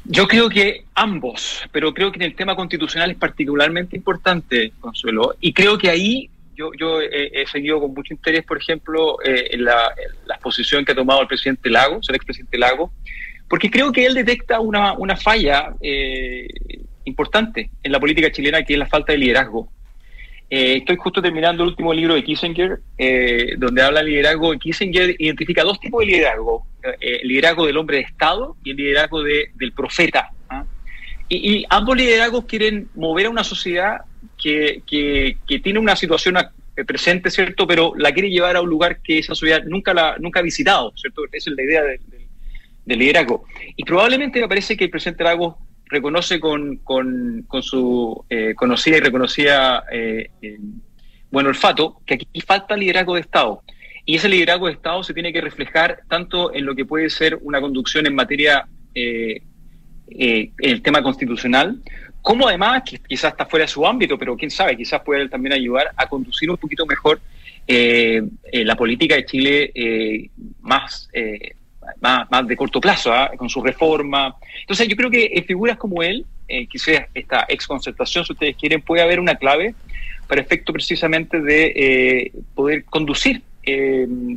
Yo creo que ambos, pero creo que en el tema constitucional es particularmente importante, Consuelo, y creo que ahí yo, yo he, he seguido con mucho interés, por ejemplo, eh, la, la exposición que ha tomado el presidente Lagos, el expresidente Lagos, porque creo que él detecta una, una falla eh, importante en la política chilena, que es la falta de liderazgo. Eh, estoy justo terminando el último libro de Kissinger, eh, donde habla de liderazgo. Kissinger identifica dos tipos de liderazgo: eh, el liderazgo del hombre de Estado y el liderazgo de- del profeta. ¿ah? Y, y ambos liderazgos quieren mover a una sociedad que, tiene una situación eh, presente, ¿cierto? Pero la quiere llevar a un lugar que esa sociedad nunca, la, nunca ha visitado, ¿cierto? Esa es la idea del, liderazgo. Y probablemente me parece que el presidente Lagos reconoce con, con, su eh, conocida y reconocida eh, eh, olfato que aquí falta liderazgo de Estado. Y ese liderazgo de Estado se tiene que reflejar tanto en lo que puede ser una conducción en materia, eh, eh, el tema constitucional, como además, que quizás está fuera de su ámbito, pero quién sabe, quizás puede también ayudar a conducir un poquito mejor eh, eh, la política de Chile eh, más, más, más de corto plazo, ¿ah? con su reforma. Entonces yo creo que figuras como él, quizás esta ex concertación, si ustedes quieren, puede haber una clave para efecto precisamente de poder conducir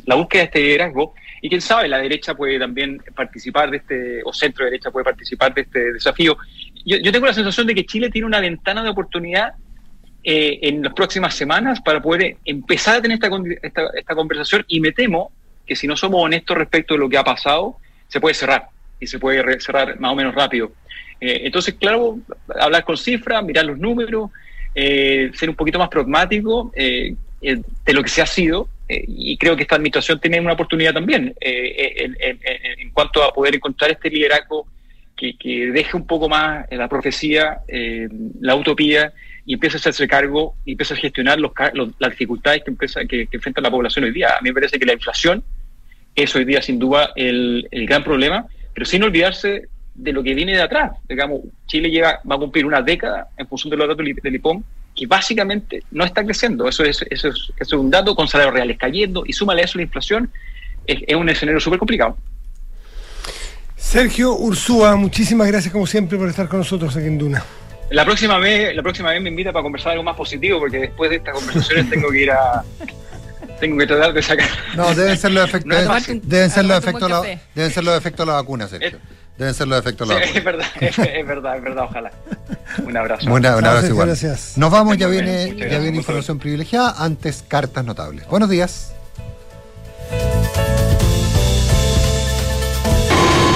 la búsqueda de este liderazgo. Y quién sabe, la derecha puede también participar de este, o centro derecha puede participar de este desafío. Yo, yo tengo la sensación de que Chile tiene una ventana de oportunidad eh, en las próximas semanas para poder empezar a tener esta, esta, esta conversación y me temo que si no somos honestos respecto de lo que ha pasado, se puede cerrar y se puede cerrar más o menos rápido. Eh, entonces, claro, hablar con cifras, mirar los números, eh, ser un poquito más pragmático eh, eh, de lo que se ha sido eh, y creo que esta administración tiene una oportunidad también en- en cuanto a poder encontrar este liderazgo que, deje un poco más la profecía, eh, la utopía y empiece a hacerse cargo y empiece a gestionar los, los- las dificultades que, empieza, que, enfrenta la población hoy día. A mí me parece que la inflación es hoy día sin duda el, el gran problema, pero sin olvidarse de lo que viene de atrás. Digamos, Chile llega, va a cumplir una década en función de los datos del IPOM que básicamente no está creciendo. Eso es, eso es, eso es un dato con salarios reales cayendo y súmale a eso la inflación, es, es un escenario súper complicado. Sergio Ursúa, muchísimas gracias como siempre por estar con nosotros aquí en Duna. La próxima vez, la próxima vez me invita para conversar algo más positivo, porque después de estas conversaciones [laughs] tengo que ir a tengo que tratar de sacar. No, deben ser los [laughs] efectos, No deben, ser los efectos, la- deben ser los efectos de la vacuna, Sergio. Deben ser los efectos de la Sí, vacuna. es verdad, es, es verdad, es verdad, ojalá. Un abrazo. Una- un abrazo igual. gracias. Nos vamos, ya viene, ya viene información privilegiada, antes cartas notables. Buenos días.